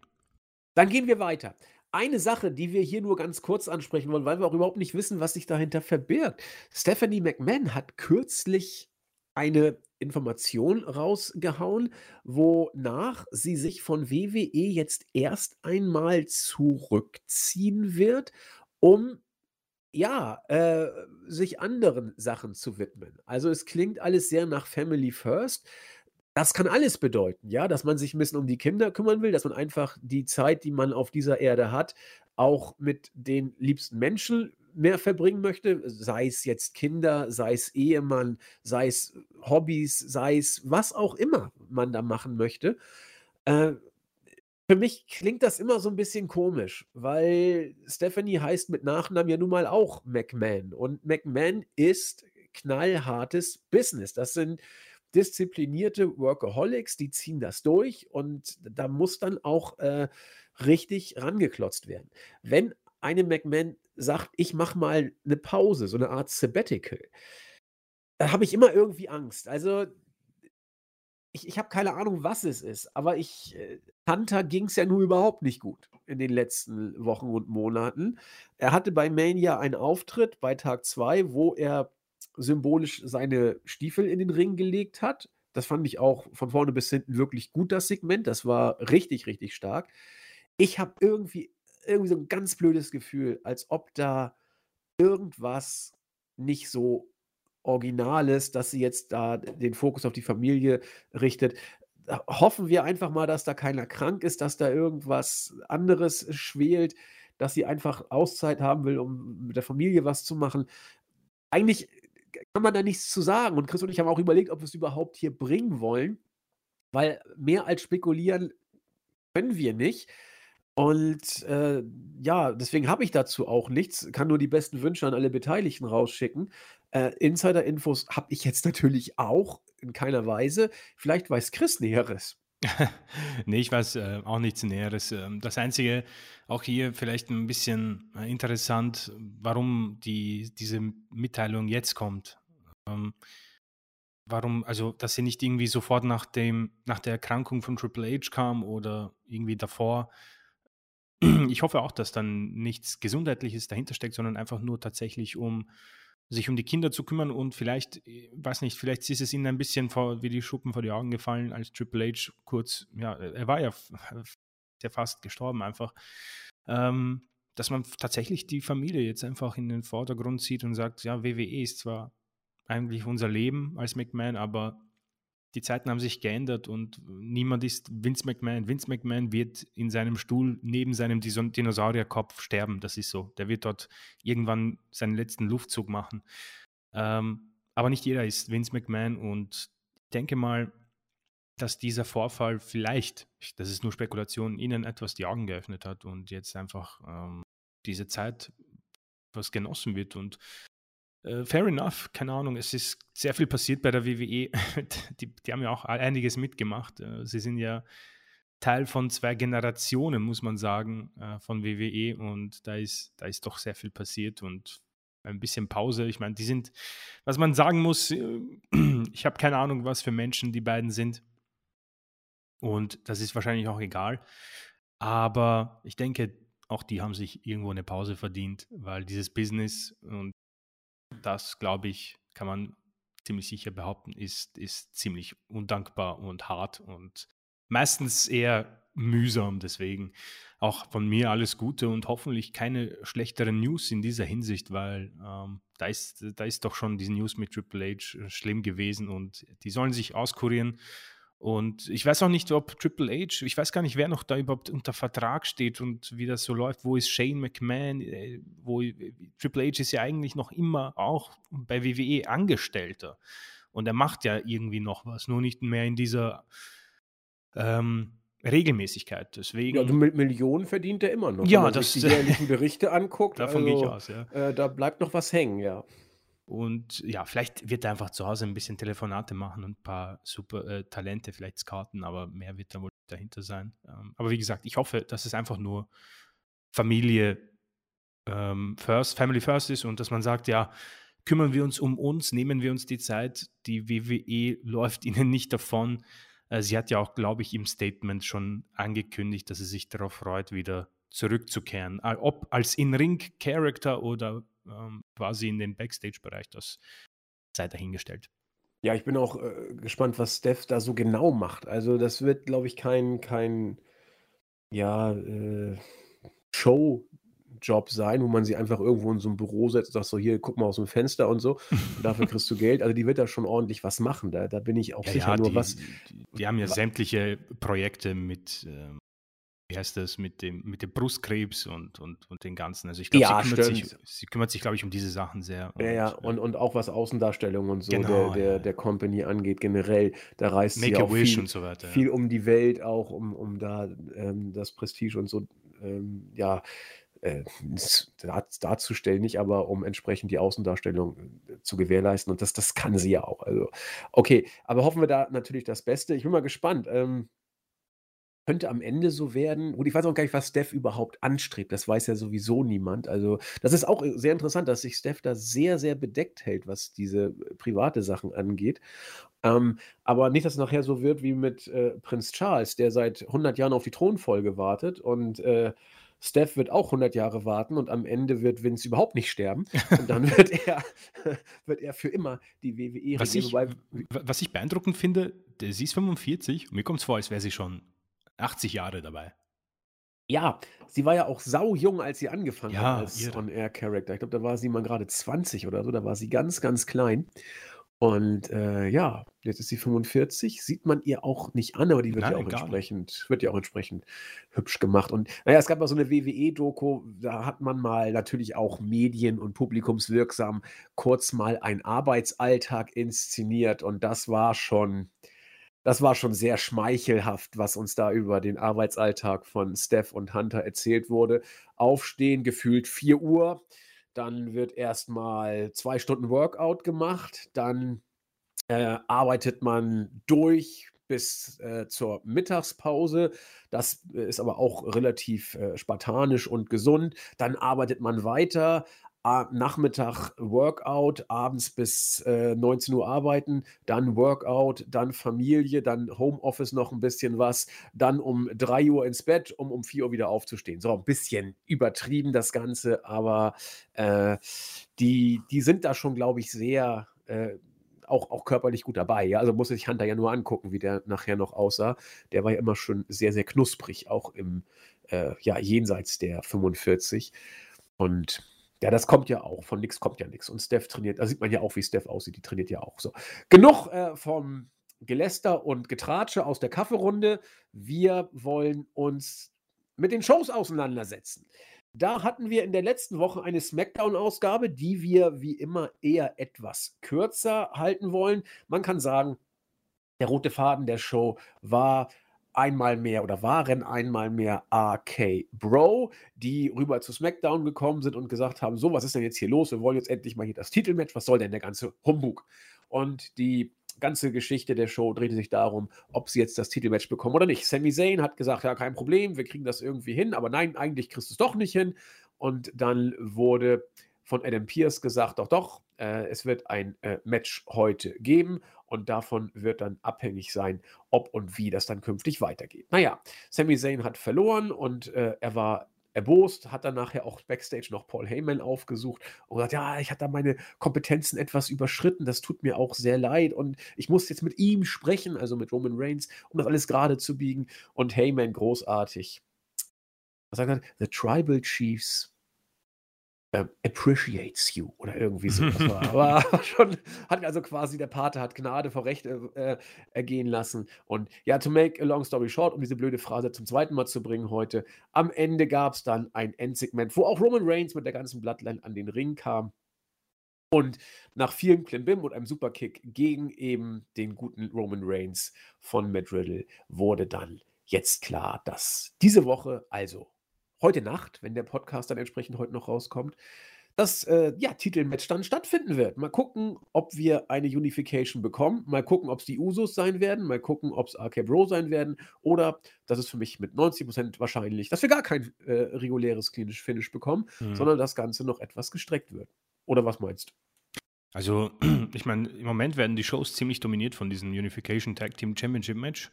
Dann gehen wir weiter. Eine Sache, die wir hier nur ganz kurz ansprechen wollen, weil wir auch überhaupt nicht wissen, was sich dahinter verbirgt. Stephanie McMahon hat kürzlich eine Information rausgehauen, wonach sie sich von WWE jetzt erst einmal zurückziehen wird, um ja, äh, sich anderen Sachen zu widmen. Also, es klingt alles sehr nach Family First. Das kann alles bedeuten, ja, dass man sich ein bisschen um die Kinder kümmern will, dass man einfach die Zeit, die man auf dieser Erde hat, auch mit den liebsten Menschen mehr verbringen möchte, sei es jetzt Kinder, sei es Ehemann, sei es Hobbys, sei es was auch immer man da machen möchte. Äh für mich klingt das immer so ein bisschen komisch, weil Stephanie heißt mit Nachnamen ja nun mal auch McMahon und McMahon ist knallhartes Business. Das sind disziplinierte Workaholics, die ziehen das durch und da muss dann auch, äh, richtig rangeklotzt werden. Wenn eine McMahon sagt: „Ich mache mal eine Pause“, so eine Art Sabbatical, da habe ich immer irgendwie Angst. Also ich ich habe keine Ahnung, was es ist, aber ich äh, Hunter es ja nun überhaupt nicht gut in den letzten Wochen und Monaten. Er hatte bei Mania einen Auftritt bei Tag 2, wo er symbolisch seine Stiefel in den Ring gelegt hat. Das fand ich auch von vorne bis hinten wirklich gut, das Segment. Das war richtig, richtig stark. Ich habe irgendwie irgendwie so ein ganz blödes Gefühl, als ob da irgendwas nicht so Originales, dass sie jetzt da den Fokus auf die Familie richtet. hoffen wir einfach mal, dass da keiner krank ist, dass da irgendwas anderes schwelt, dass sie einfach Auszeit haben will, um mit der Familie was zu machen. Eigentlich kann man da nichts zu sagen und Chris und ich haben auch überlegt, ob wir es überhaupt hier bringen wollen, weil mehr als spekulieren können wir nicht. Und, äh, ja, deswegen habe ich dazu auch nichts, kann nur die besten Wünsche an alle Beteiligten rausschicken. Äh, Insider-Infos habe ich jetzt natürlich auch in keiner Weise. Vielleicht weiß Chris Näheres. Ne, ich weiß, äh, auch nichts Näheres. Ähm, das Einzige, auch hier vielleicht ein bisschen, äh, interessant, warum die diese Mitteilung jetzt kommt. Ähm, warum also, dass sie nicht irgendwie sofort nach dem nach der Erkrankung von Triple H kam oder irgendwie davor ich hoffe auch, dass dann nichts Gesundheitliches dahinter steckt, sondern einfach nur tatsächlich um sich um die Kinder zu kümmern und vielleicht, äh, weiß nicht, vielleicht ist es ihnen ein bisschen vor, wie die Schuppen vor die Augen gefallen, als Triple H kurz, ja, er war ja, ja fast gestorben einfach, ähm, dass man tatsächlich die Familie jetzt einfach in den Vordergrund zieht und sagt, ja, WWE ist zwar eigentlich unser Leben als McMahon, aber die Zeiten haben sich geändert und niemand ist Vince McMahon. Vince McMahon wird in seinem Stuhl neben seinem Dinosaurierkopf sterben. Das ist so. Der wird dort irgendwann seinen letzten Luftzug machen. Ähm, aber nicht jeder ist Vince McMahon und ich denke mal, dass dieser Vorfall vielleicht, das ist nur Spekulation, ihnen etwas die Augen geöffnet hat und jetzt einfach ähm, diese Zeit was genossen wird und äh, fair enough, keine Ahnung. Es ist sehr viel passiert bei der WWE. die, die, haben ja auch einiges mitgemacht. Äh, sie sind ja Teil von zwei Generationen, muss man sagen, äh, von WWE und da ist, da ist doch sehr viel passiert und ein bisschen Pause. Ich meine, die sind, was man sagen muss, ich habe keine Ahnung, was für Menschen die beiden sind. Und das ist wahrscheinlich auch egal. Aber ich denke, auch die haben sich irgendwo eine Pause verdient, weil dieses Business und das, glaube ich, kann man ziemlich sicher behaupten, ist, ist ziemlich undankbar und hart und meistens eher mühsam. Deswegen auch von mir alles Gute und hoffentlich keine schlechteren News in dieser Hinsicht, weil ähm, da, ist, da ist doch schon diese News mit Triple H äh, schlimm gewesen und die sollen sich auskurieren und ich weiß auch nicht, ob Triple H, ich weiß gar nicht, wer noch da überhaupt unter Vertrag steht und wie das so läuft. Wo ist Shane McMahon? Äh, wo, Triple H ist ja eigentlich noch immer auch bei WWE Angestellter. Und er macht ja irgendwie noch was, nur nicht mehr in dieser ähm, Regelmäßigkeit. Deswegen. Ja, also Millionen verdient er immer noch. Ja, Wenn man das. Sich die jährlichen Berichte anguckt. Davon also, gehe ich aus, ja. Äh, da bleibt noch was hängen, ja. Und ja, vielleicht wird er einfach zu Hause ein bisschen Telefonate machen und ein paar super äh, Talente vielleicht scouten, aber mehr wird da wohl dahinter sein. Ähm, aber wie gesagt, ich hoffe, dass es einfach nur Familie ähm, first, Family first ist und dass man sagt, ja, kümmern wir uns um uns, nehmen wir uns die Zeit. Die WWE läuft ihnen nicht davon. Äh, sie hat ja auch, glaube ich, im Statement schon angekündigt, dass sie sich darauf freut, wieder zurückzukehren. Ob als In-Ring-Character oder ähm, quasi in den Backstage-Bereich, das sei dahingestellt. Ja, ich bin auch äh, gespannt, was Steph da so genau macht. Also, das wird, glaube ich, kein, kein ja, äh, Show-Job sein, wo man sie einfach irgendwo in so ein Büro setzt und sagt so, hier, guck mal aus dem Fenster und so, und dafür kriegst du Geld. Also die wird da schon ordentlich was machen. Da, da bin ich auch ja, sicher. Ja, nur die, was. Die, die, haben ja sämtliche Projekte mit ähm, wie heißt das, mit dem, mit dem Brustkrebs und, und, und den ganzen. Also ich glaube, ja, sie, kümmert sich, sie kümmert sich, glaube ich, um diese Sachen sehr. Und, ja, ja, und, und auch was Außendarstellung und so genau, der, der, ja. der Company angeht, generell, da reist Make sie auch viel, so weiter, viel um die Welt, auch um, um da ähm, das Prestige und so, ähm, ja, äh, darzustellen, nicht, aber um entsprechend die Außendarstellung äh, zu gewährleisten. Und das, das kann sie ja auch. Also, okay, aber hoffen wir da natürlich das Beste. Ich bin mal gespannt. Ähm, könnte am Ende so werden gut, ich weiß auch gar nicht, was Steph überhaupt anstrebt. Das weiß ja sowieso niemand. Also, das ist auch, äh, sehr interessant, dass sich Steph da sehr, sehr bedeckt hält, was diese, äh, private Sachen angeht. Ähm, aber nicht, dass es nachher so wird wie mit, äh, Prinz Charles, der seit 100 Jahren auf die Thronfolge wartet und, äh, Steph wird auch 100 Jahre warten und am Ende wird Vince überhaupt nicht sterben und dann wird er wird er für immer die WWE Was ich was ich beeindruckend finde, sie ist 45 und mir kommt es vor, als wäre sie schon 80 Jahre dabei. Ja, sie war ja auch sau jung, als sie angefangen Ja, hat als. On-Air-Character. Ich glaube, da war sie mal gerade 20 oder so, da war sie ganz, ganz klein. Und, äh, ja, jetzt ist sie 45, sieht man ihr auch nicht an, aber die wird ja auch entsprechend wird ja auch entsprechend hübsch gemacht. Und naja, es gab mal so eine WWE-Doku, da hat man mal natürlich auch medien und publikumswirksam kurz mal einen Arbeitsalltag inszeniert und das war schon das war schon sehr schmeichelhaft, was uns da über den Arbeitsalltag von Steph und Hunter erzählt wurde. Aufstehen, gefühlt 4 Uhr, dann wird erstmal zwei Stunden Workout gemacht, dann äh, arbeitet man durch bis äh, zur Mittagspause. Das ist aber auch relativ äh, spartanisch und gesund. Dann arbeitet man weiter, Nachmittag Workout, abends bis äh, 19 Uhr arbeiten, dann Workout, dann Familie, dann Homeoffice noch ein bisschen was, dann um 3 Uhr ins Bett, um um 4 Uhr wieder aufzustehen. So ein bisschen übertrieben das Ganze, aber äh, die, die sind da schon, glaube ich, sehr äh, auch, auch körperlich gut dabei. Ja? Also muss sich Hunter ja nur angucken, wie der nachher noch aussah. Der war ja immer schon sehr, sehr knusprig, auch im äh, ja, jenseits der 45. Und ja, das kommt ja auch. Von nix kommt ja nichts. Und Steph trainiert, da sieht man ja auch, wie Steph aussieht. Die trainiert ja auch so. Genug äh, vom Geläster und Getratsche aus der Kaffeerunde. Wir wollen uns mit den Shows auseinandersetzen. Da hatten wir in der letzten Woche eine SmackDown-Ausgabe, die wir wie immer eher etwas kürzer halten wollen. Man kann sagen, der rote Faden der Show war einmal mehr oder waren einmal mehr RK Bro, die rüber zu SmackDown gekommen sind und gesagt haben: So, was ist denn jetzt hier los? Wir wollen jetzt endlich mal hier das Titelmatch. Was soll denn der ganze Humbug? Und die ganze Geschichte der Show drehte sich darum, ob sie jetzt das Titelmatch bekommen oder nicht. Sami Zayn hat gesagt, ja, kein Problem, wir kriegen das irgendwie hin, aber nein, eigentlich kriegst du es doch nicht hin. Und dann wurde von Adam Pierce gesagt, doch, doch, äh, es wird ein äh, Match heute geben und davon wird dann abhängig sein, ob und wie das dann künftig weitergeht. Naja, Sami Zayn hat verloren und äh, er war erbost, hat dann nachher auch Backstage noch Paul Heyman aufgesucht und gesagt, ja, ich hatte da meine Kompetenzen etwas überschritten, das tut mir auch sehr leid und ich muss jetzt mit ihm sprechen, also mit Roman Reigns, um das alles gerade zu biegen und Heyman großartig. Was sagt er? The Tribal Chiefs ähm, appreciates you oder irgendwie so. Aber schon hat also quasi der Pate hat Gnade vor Recht äh, äh, ergehen lassen. Und ja, to make a long story short, um diese blöde Phrase zum zweiten Mal zu bringen heute, am Ende gab es dann ein Endsegment, wo auch Roman Reigns mit der ganzen Bloodline an den Ring kam. Und nach vielen Klimbim und einem Superkick gegen eben den guten Roman Reigns von Matt Riddle wurde dann jetzt klar, dass diese Woche, also heute Nacht, wenn der Podcast dann entsprechend heute noch rauskommt, das äh, ja, Titelmatch dann stattfinden wird. Mal gucken, ob wir eine Unification bekommen. Mal gucken, ob es die Usos sein werden. Mal gucken, ob es RK Bro sein werden. Oder, das ist für mich mit 90% wahrscheinlich, dass wir gar kein äh, reguläres Klinisch Finish bekommen, mhm. sondern das Ganze noch etwas gestreckt wird. Oder was meinst du? Also, ich meine, im Moment werden die Shows ziemlich dominiert von diesem Unification Tag Team Championship Match.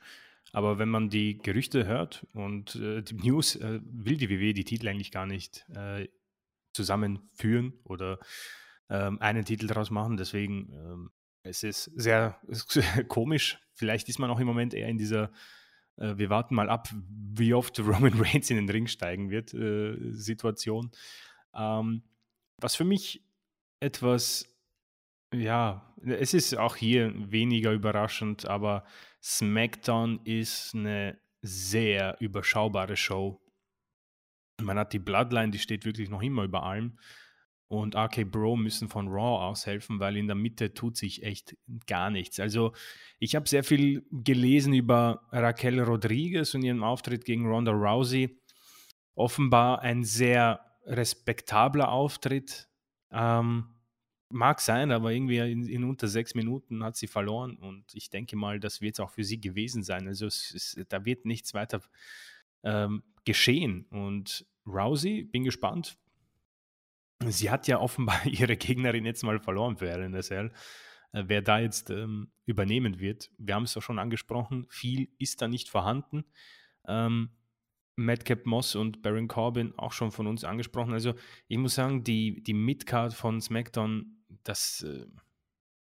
Aber wenn man die Gerüchte hört und äh, die News, äh, will die WWE die Titel eigentlich gar nicht äh, zusammenführen oder ähm, einen Titel daraus machen. Deswegen ähm, es ist sehr ist komisch. Vielleicht ist man auch im Moment eher in dieser äh, wir warten mal ab, wie oft Roman Reigns in den Ring steigen wird, äh, Situation. Ähm, was für mich etwas ja, es ist auch hier weniger überraschend, aber SmackDown ist eine sehr überschaubare Show. Man hat die Bloodline, die steht wirklich noch immer über allem. Und RK Bro müssen von Raw aushelfen, weil in der Mitte tut sich echt gar nichts. Also ich habe sehr viel gelesen über Raquel Rodriguez und ihren Auftritt gegen Ronda Rousey. Offenbar ein sehr respektabler Auftritt. Ähm, Mag sein, aber irgendwie in, in, unter sechs Minuten hat sie verloren und ich denke mal, das wird es auch für sie gewesen sein. Also es, es, da wird nichts weiter ähm, geschehen. Und Rousey, bin gespannt. Sie hat ja offenbar ihre Gegnerin jetzt mal verloren für LNSL. Äh, wer da jetzt ähm, übernehmen wird, wir haben es ja schon angesprochen, viel ist da nicht vorhanden. Ähm, Madcap Moss und Baron Corbin auch schon von uns angesprochen. Also ich muss sagen, die, die Midcard von SmackDown das äh,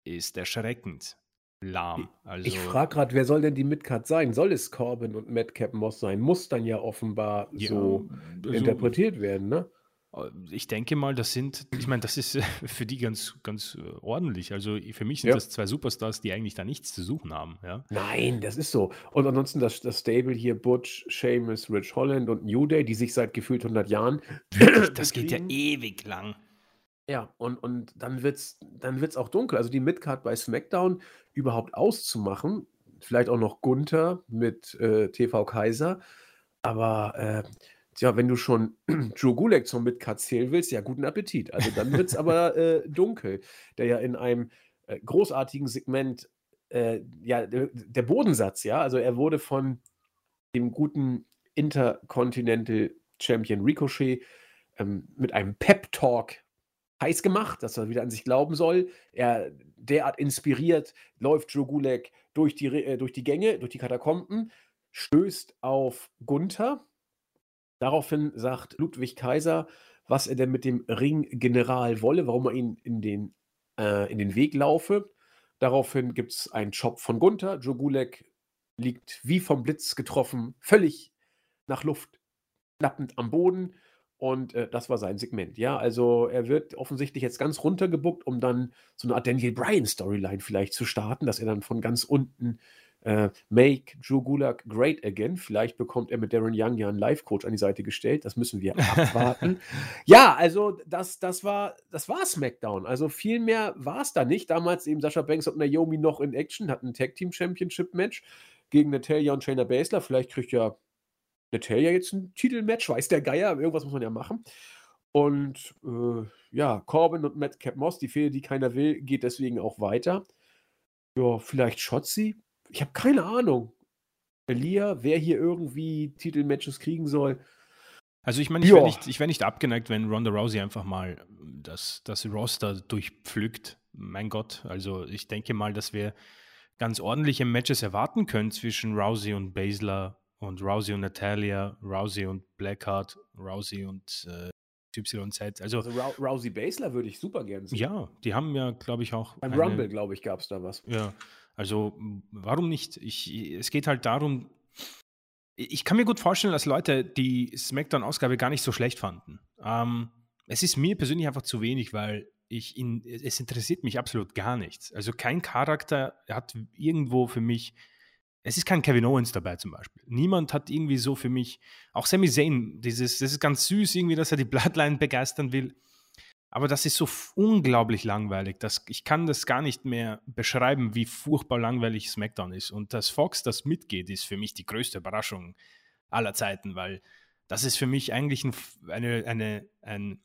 ist erschreckend lahm. Also, ich frage gerade, wer soll denn die Midcard sein? Soll es Corbin und Madcap Moss sein? Muss dann ja offenbar ja, so also, interpretiert werden, ne? Äh, ich denke mal, das sind, ich meine, das ist für die ganz, ganz äh, ordentlich. Also für mich sind ja. das zwei Superstars, die eigentlich da nichts zu suchen haben. Ja? Nein, das ist so. Und ansonsten das, das Stable hier, Butch, Seamus, Rich Holland und New Day, die sich seit gefühlt 100 Jahren. das geht ja ewig lang. Ja, und und dann wird's dann wird's auch dunkel. Also, die Midcard bei SmackDown überhaupt auszumachen, vielleicht auch noch Gunther mit, äh, TV Kaiser, aber, äh, tja, wenn du schon Drew Gulak zur Midcard zählen willst, ja, guten Appetit. Also, dann wird's aber, äh, dunkel, der ja in einem, äh, großartigen Segment, äh, ja, der Bodensatz, ja, also, er wurde von dem guten Intercontinental Champion Ricochet, ähm, mit einem Pep Talk heiß gemacht, dass er wieder an sich glauben soll. Er derart inspiriert, läuft Joe Gulak durch die, äh, durch die Gänge, durch die Katakomben, stößt auf Gunther. Daraufhin sagt Ludwig Kaiser, was er denn mit dem Ringgeneral wolle, warum er ihn in den, äh, in den Weg laufe. Daraufhin gibt es einen Chop von Gunther. Joe Gulak liegt wie vom Blitz getroffen, völlig nach Luft, klappend am Boden. Und äh, das war sein Segment. Ja, also er wird offensichtlich jetzt ganz runtergebuckt, um dann so eine Art Daniel Bryan-Storyline vielleicht zu starten, dass er dann von ganz unten äh, Make Drew Gulak great again. Vielleicht bekommt er mit Darren Young ja einen Live-Coach an die Seite gestellt. Das müssen wir abwarten. ja, also das, das, war, das war SmackDown. Also viel mehr war es da nicht. Damals eben Sascha Banks und Naomi noch in Action, hatten ein Tag-Team-Championship-Match gegen Natalia und Shayna Baszler. Vielleicht kriegt ja Natalia jetzt ein Titelmatch, weiß der Geier, irgendwas muss man ja machen. Und äh, ja, Corbin und Matt Cap Moss, die Fehde, die keiner will, geht deswegen auch weiter. Ja, vielleicht Shotzi? Ich habe keine Ahnung. Elia, wer hier irgendwie Titelmatches kriegen soll. Also ich meine, ich wäre nicht, wär nicht abgeneigt, wenn Ronda Rousey einfach mal das, das Roster durchpflückt. Mein Gott, also ich denke mal, dass wir ganz ordentliche Matches erwarten können zwischen Rousey und Baszler und Rousey und Natalia, Rousey und Blackheart, Rousey und äh, YZ. Also, also Rousey Baszler würde ich super gerne sehen. Ja, die haben ja, glaube ich, auch. Beim Rumble, glaube ich, gab es da was. Ja, also warum nicht? Ich, es geht halt darum, ich kann mir gut vorstellen, dass Leute die SmackDown-Ausgabe gar nicht so schlecht fanden. Ähm, es ist mir persönlich einfach zu wenig, weil ich in, es interessiert mich absolut gar nichts. Also kein Charakter hat irgendwo für mich es ist kein Kevin Owens dabei zum Beispiel. Niemand hat irgendwie so für mich, auch Sami Zayn, dieses, das ist ganz süß irgendwie, dass er die Bloodline begeistern will. Aber das ist so unglaublich langweilig. dass ich kann das gar nicht mehr beschreiben, wie furchtbar langweilig SmackDown ist. Und dass Fox das mitgeht, ist für mich die größte Überraschung aller Zeiten, weil das ist für mich eigentlich ein, eine, eine, ein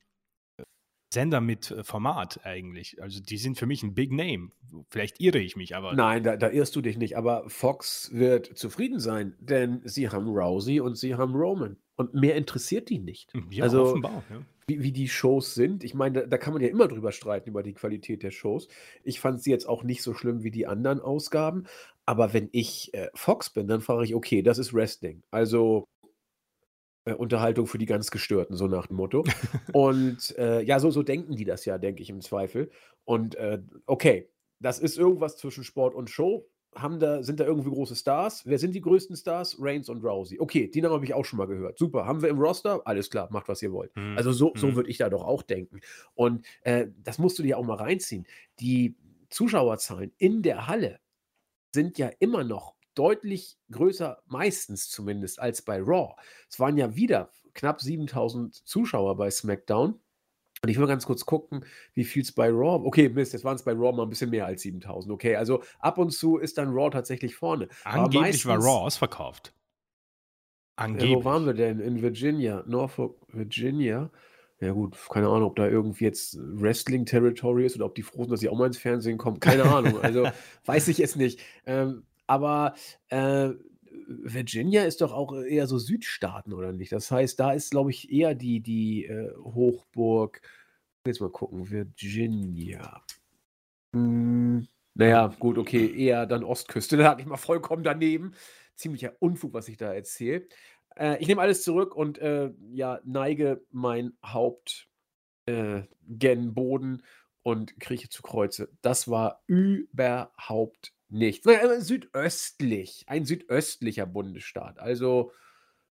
Sender mit äh, Format eigentlich. Also die sind für mich ein Big Name. Vielleicht irre ich mich, aber. Nein, da, da irrst du dich nicht. Aber Fox wird zufrieden sein, denn sie haben Rousey und sie haben Roman. Und mehr interessiert die nicht. Hm, ja, also, offenbar, ja. Wie, wie die Shows sind. Ich meine, da, da, kann man ja immer drüber streiten, über die Qualität der Shows. Ich fand sie jetzt auch nicht so schlimm wie die anderen Ausgaben. Aber wenn ich äh, Fox bin, dann frage ich, okay, das ist Wrestling. Also äh, Unterhaltung für die ganz Gestörten, so nach dem Motto. Und äh, ja, so, so denken die das ja, denke ich im Zweifel. Und äh, okay, das ist irgendwas zwischen Sport und Show. Haben da, sind da irgendwie große Stars? Wer sind die größten Stars? Reigns und Rousey. Okay, die Namen habe ich auch schon mal gehört. Super. Haben wir im Roster? Alles klar, macht, was ihr wollt. Mhm. Also so, so mhm. würde ich da doch auch denken. Und äh, das musst du dir auch mal reinziehen. Die Zuschauerzahlen in der Halle sind ja immer noch deutlich größer, meistens zumindest, als bei Raw. Es waren ja wieder knapp 7000 Zuschauer bei SmackDown. Und ich will ganz kurz gucken, wie viel es bei Raw. Okay, Mist, jetzt waren es bei Raw mal ein bisschen mehr als 7000. Okay, also ab und zu ist dann Raw tatsächlich vorne. Angeblich meistens, war Raw ausverkauft. Angeblich. Äh, wo waren wir denn? In Virginia, Norfolk, Virginia. Ja gut, keine Ahnung, ob da irgendwie jetzt Wrestling-Territory ist oder ob die froh sind, dass sie auch mal ins Fernsehen kommen. Keine Ahnung. Also weiß ich es nicht. Ähm, aber äh, Virginia ist doch auch eher so Südstaaten, oder nicht? Das heißt, da ist, glaube ich, eher die, die äh, Hochburg. Jetzt mal gucken, Virginia. Hm, naja, gut, okay, eher dann Ostküste. Da hatte ich mal vollkommen daneben. Ziemlicher Unfug, was ich da erzähle. Äh, ich nehme alles zurück und äh, ja, neige mein Haupt äh, gen Boden und krieche zu Kreuze. Das war überhaupt nichts. Äh, südöstlich, ein südöstlicher Bundesstaat. Also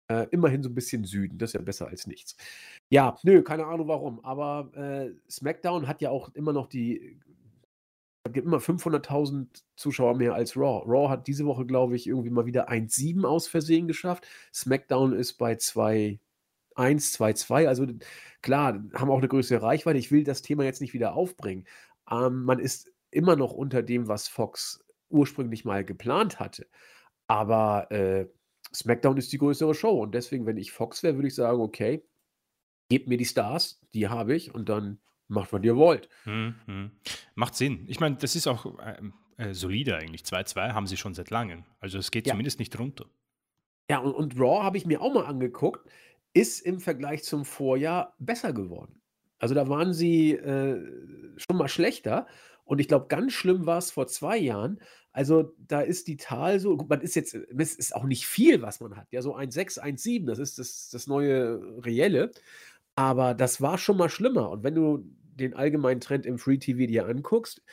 äh, immerhin so ein bisschen Süden. Das ist ja besser als nichts. Ja, nö, keine Ahnung warum. Aber äh, SmackDown hat ja auch immer noch die. Es gibt immer 500.000 Zuschauer mehr als Raw. Raw hat diese Woche, glaube ich, irgendwie mal wieder 1,7 aus Versehen geschafft. SmackDown ist bei 2. 1, 2, 2. Also klar, haben auch eine größere Reichweite. Ich will das Thema jetzt nicht wieder aufbringen. Ähm, man ist immer noch unter dem, was Fox ursprünglich mal geplant hatte. Aber äh, SmackDown ist die größere Show und deswegen, wenn ich Fox wäre, würde ich sagen, okay, gebt mir die Stars, die habe ich und dann macht, was ihr wollt. Mhm. Macht Sinn. Ich meine, das ist auch äh, äh, solide eigentlich. 2-2 haben sie schon seit langem. Also es geht ja. zumindest nicht runter. Ja, und, und Raw habe ich mir auch mal angeguckt, ist im Vergleich zum Vorjahr besser geworden. Also da waren sie äh, schon mal schlechter. Und ich glaube, ganz schlimm war es vor zwei Jahren. Also da ist die Tal so, man ist jetzt, es ist auch nicht viel, was man hat. Ja, so 1,6, 1,7, das ist das, das neue Reelle. Aber das war schon mal schlimmer. Und wenn du den allgemeinen Trend im Free TV dir anguckst,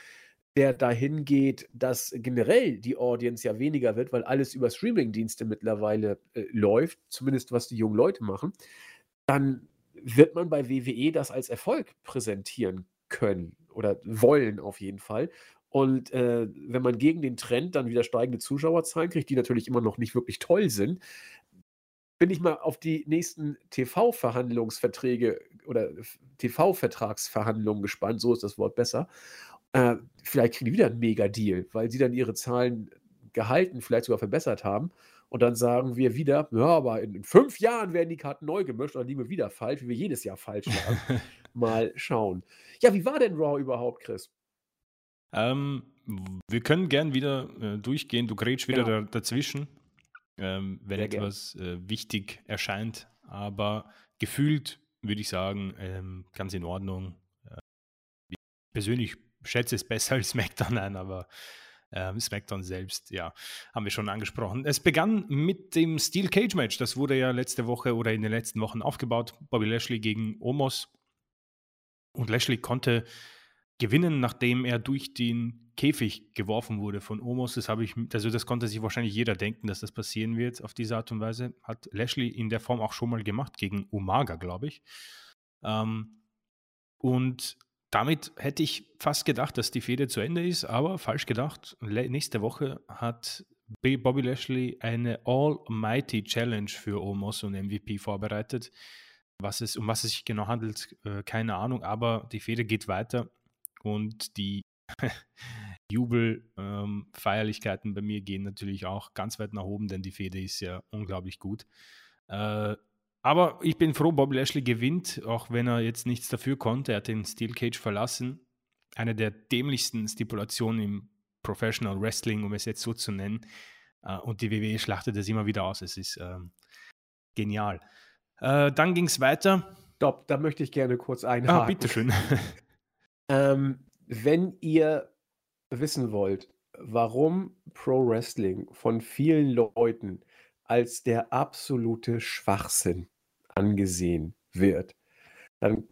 der dahin geht, dass generell die Audience ja weniger wird, weil alles über Streaming-Dienste mittlerweile äh, läuft, zumindest was die jungen Leute machen, dann wird man bei WWE das als Erfolg präsentieren können oder wollen auf jeden Fall. Und äh, wenn man gegen den Trend dann wieder steigende Zuschauerzahlen kriegt, die natürlich immer noch nicht wirklich toll sind, bin ich mal auf die nächsten TV-Verhandlungsverträge oder TV-Vertragsverhandlungen gespannt, so ist das Wort besser. Äh, vielleicht kriegen die wieder einen Mega-Deal, weil sie dann ihre Zahlen gehalten, vielleicht sogar verbessert haben. Und dann sagen wir wieder, ja, aber in, fünf Jahren werden die Karten neu gemischt und dann liegen wir wieder falsch, wie wir jedes Jahr falsch waren. Mal schauen. Ja, wie war denn Raw überhaupt, Chris? Ähm, wir können gern wieder äh, durchgehen. Du grätsch wieder genau. da, dazwischen, ähm, wenn Sehr etwas äh, wichtig erscheint. Aber gefühlt würde ich sagen, ähm, ganz in Ordnung. Äh, ich persönlich schätze es besser als SmackDown ein, aber ähm, SmackDown selbst, ja, haben wir schon angesprochen. Es begann mit dem Steel Cage Match. Das wurde ja letzte Woche oder in den letzten Wochen aufgebaut. Bobby Lashley gegen Omos. Und Lashley konnte gewinnen, nachdem er durch den Käfig geworfen wurde von Omos. Das habe ich, also das konnte sich wahrscheinlich jeder denken, dass das passieren wird auf diese Art und Weise. Hat Lashley in der Form auch schon mal gemacht gegen Umaga, glaube ich. Ähm, und damit hätte ich fast gedacht, dass die Fehde zu Ende ist, aber falsch gedacht. Nächste Woche hat Bobby Lashley eine Almighty Challenge für Omos und MVP vorbereitet. Was es, um was es sich genau handelt, äh, keine Ahnung, aber die Fehde geht weiter und die Jubelfeierlichkeiten ähm, bei mir gehen natürlich auch ganz weit nach oben, denn die Fehde ist ja unglaublich gut. Äh, aber ich bin froh, Bobby Lashley gewinnt, auch wenn er jetzt nichts dafür konnte. Er hat den Steel Cage verlassen. Eine der dämlichsten Stipulationen im Professional Wrestling, um es jetzt so zu nennen. Äh, und die WWE schlachtet das immer wieder aus. Es ist ähm, genial. Äh, dann ging es weiter. Stopp, da möchte ich gerne kurz einhaken. Ah, bitteschön. ähm, wenn ihr wissen wollt, warum Pro Wrestling von vielen Leuten als der absolute Schwachsinn angesehen wird, dann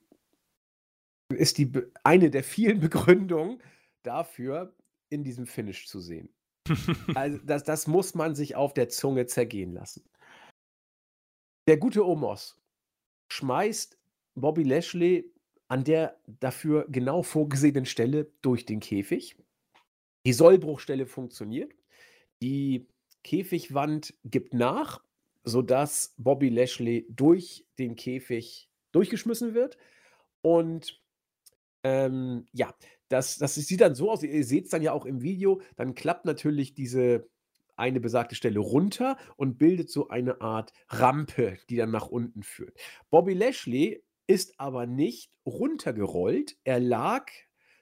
ist die eine der vielen Begründungen dafür, in diesem Finish zu sehen. also das, das muss man sich auf der Zunge zergehen lassen. Der gute Omos schmeißt Bobby Lashley an der dafür genau vorgesehenen Stelle durch den Käfig. Die Sollbruchstelle funktioniert. Die Käfigwand gibt nach sodass Bobby Lashley durch den Käfig durchgeschmissen wird. Und ähm, ja, das, das sieht dann so aus, ihr seht es dann ja auch im Video, dann klappt natürlich diese eine besagte Stelle runter und bildet so eine Art Rampe, die dann nach unten führt. Bobby Lashley ist aber nicht runtergerollt, er lag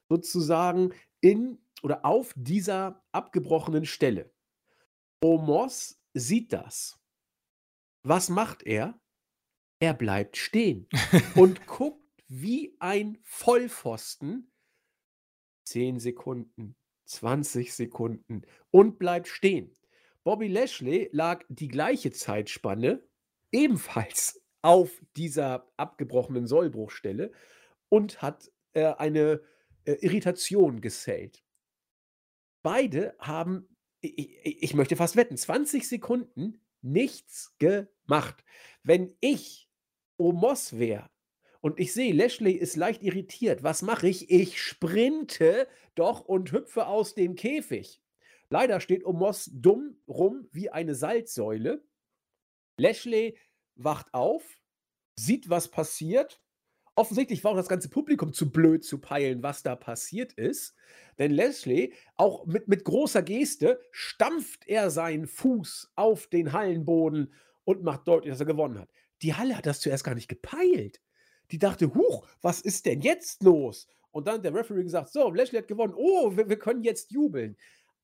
sozusagen in oder auf dieser abgebrochenen Stelle. Omos sieht das was macht er? Er bleibt stehen und guckt wie ein Vollpfosten 10 Sekunden, 20 Sekunden und bleibt stehen. Bobby Lashley lag die gleiche Zeitspanne ebenfalls auf dieser abgebrochenen Sollbruchstelle und hat äh, eine äh, Irritation gesellt. Beide haben, ich, ich, möchte fast wetten, 20 Sekunden nichts gemacht. Wenn ich Omos wäre und ich sehe, Lashley ist leicht irritiert, was mache ich? Ich sprinte doch und hüpfe aus dem Käfig. Leider steht Omos dumm rum wie eine Salzsäule. Lashley wacht auf, sieht, was passiert Offensichtlich war auch das ganze Publikum zu blöd zu peilen, was da passiert ist. Denn Leslie, auch mit, mit großer Geste, stampft er seinen Fuß auf den Hallenboden und macht deutlich, dass er gewonnen hat. Die Halle hat das zuerst gar nicht gepeilt. Die dachte, huch, was ist denn jetzt los? Und dann hat der Referee gesagt, so, Leslie hat gewonnen. Oh, wir, wir können jetzt jubeln.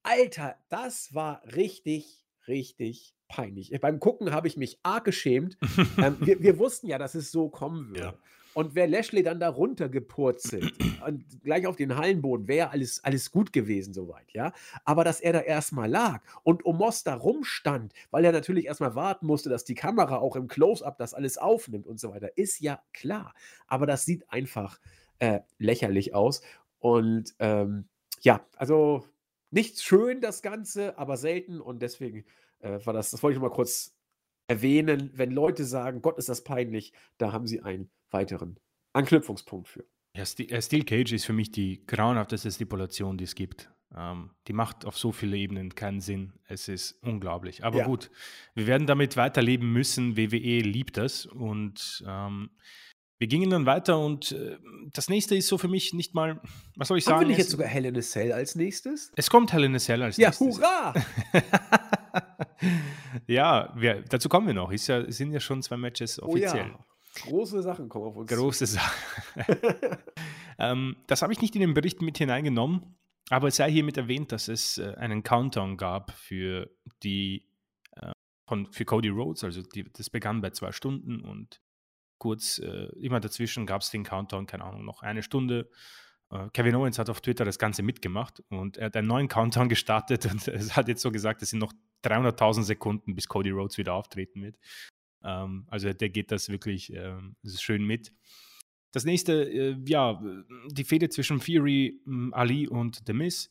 Alter, das war richtig, richtig peinlich. Beim Gucken habe ich mich arg geschämt. ähm, wir, wir, wussten ja, dass es so kommen würde. Ja. Und wäre Lashley dann da runtergepurzelt und gleich auf den Hallenboden, wäre alles, alles gut gewesen soweit, ja. Aber dass er da erstmal lag und Omos da rumstand, weil er natürlich erstmal warten musste, dass die Kamera auch im Close-Up das alles aufnimmt und so weiter, ist ja klar. Aber das sieht einfach äh, lächerlich aus. Und ähm, ja, also nicht schön das Ganze, aber selten und deswegen äh, war das, das wollte ich mal kurz erwähnen. Wenn Leute sagen, Gott, ist das peinlich, da haben sie ein weiteren Anknüpfungspunkt für. Ja, äh, Steel Cage ist für mich die grauenhafteste Stipulation, die es gibt. Ähm, die macht auf so viele Ebenen keinen Sinn. Es ist unglaublich. Aber ja. gut, wir werden damit weiterleben müssen. WWE liebt das. Und ähm, wir gingen dann weiter und äh, das nächste ist so für mich nicht mal, was soll ich sagen? Haben wir nicht jetzt sogar Hell in a Cell als nächstes? Es kommt Hell in a Cell als ja, nächstes. Ja, hurra! ja, wir, dazu kommen wir noch. Ist ja, sind ja schon zwei Matches offiziell. Oh ja. Große Sachen kommen auf uns. Große Sachen. ähm, das habe ich nicht in den Bericht mit hineingenommen, aber es sei hiermit erwähnt, dass es äh, einen Countdown gab für die äh, von, für Cody Rhodes. Also die, das begann bei zwei Stunden und kurz äh, immer dazwischen gab es den Countdown, keine Ahnung, noch eine Stunde. Äh, Kevin Owens hat auf Twitter das Ganze mitgemacht und er hat einen neuen Countdown gestartet und es hat jetzt so gesagt, es sind noch 300.000 Sekunden, bis Cody Rhodes wieder auftreten wird. Ähm, also der geht das wirklich ähm, schön mit. Das nächste, äh, ja, die Fehde zwischen Fury, ähm, Ali und The Miz.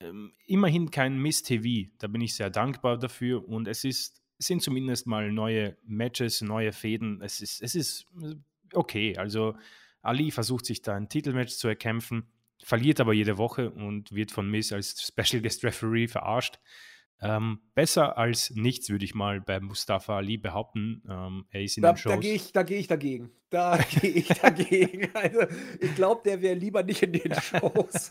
Ähm, immerhin kein Miss TV. Da bin ich sehr dankbar dafür. Und es ist, sind zumindest mal neue Matches, neue Fäden. Es ist, es ist äh, okay. Also Ali versucht sich da ein Titelmatch zu erkämpfen, verliert aber jede Woche und wird von Miss als Special Guest Referee verarscht. Ähm, besser als nichts, würde ich mal bei Mustafa Ali behaupten. Ähm, er ist in da, den Shows. Da gehe ich, geh ich dagegen. Da gehe ich dagegen. Also, ich glaube, der wäre lieber nicht in den Shows.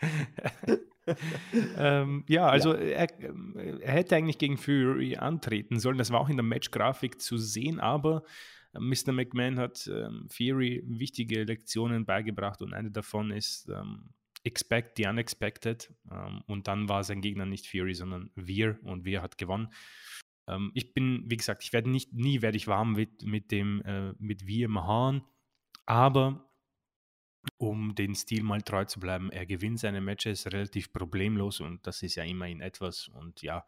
ähm, ja, also ja. Er, er, hätte eigentlich gegen Fury antreten sollen. Das war auch in der Matchgrafik zu sehen, aber äh, Mr. McMahon hat ähm, Fury wichtige Lektionen beigebracht und eine davon ist, ähm, expect the unexpected. Ähm, und dann war sein Gegner nicht Fury, sondern Wir und Wir hat gewonnen. Ähm, ich bin, wie gesagt, ich werde nicht, nie werde ich warm mit, mit dem, äh, mit Wir Mahan, aber um den Stil mal treu zu bleiben, er gewinnt seine Matches relativ problemlos und das ist ja immerhin etwas. Und ja,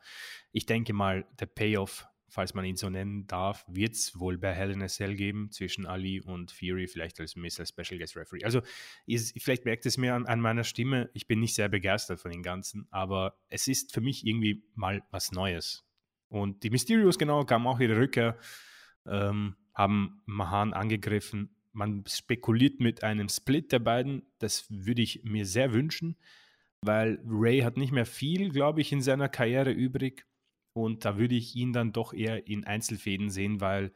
ich denke mal, der Payoff falls man ihn so nennen darf, wird es wohl bei Hell in a Cell geben zwischen Ali und Fury, vielleicht als Mr. Special Guest Referee. Also ist, vielleicht merkt es mir an, an, meiner Stimme, ich bin nicht sehr begeistert von den Ganzen, aber es ist für mich irgendwie mal was Neues. Und die Mysterios genau kamen auch ihre Rückkehr, ähm, haben Mahan angegriffen. Man spekuliert mit einem Split der beiden, das würde ich mir sehr wünschen, weil Ray hat nicht mehr viel, glaube ich, in seiner Karriere übrig und da würde ich ihn dann doch eher in Einzelfäden sehen, weil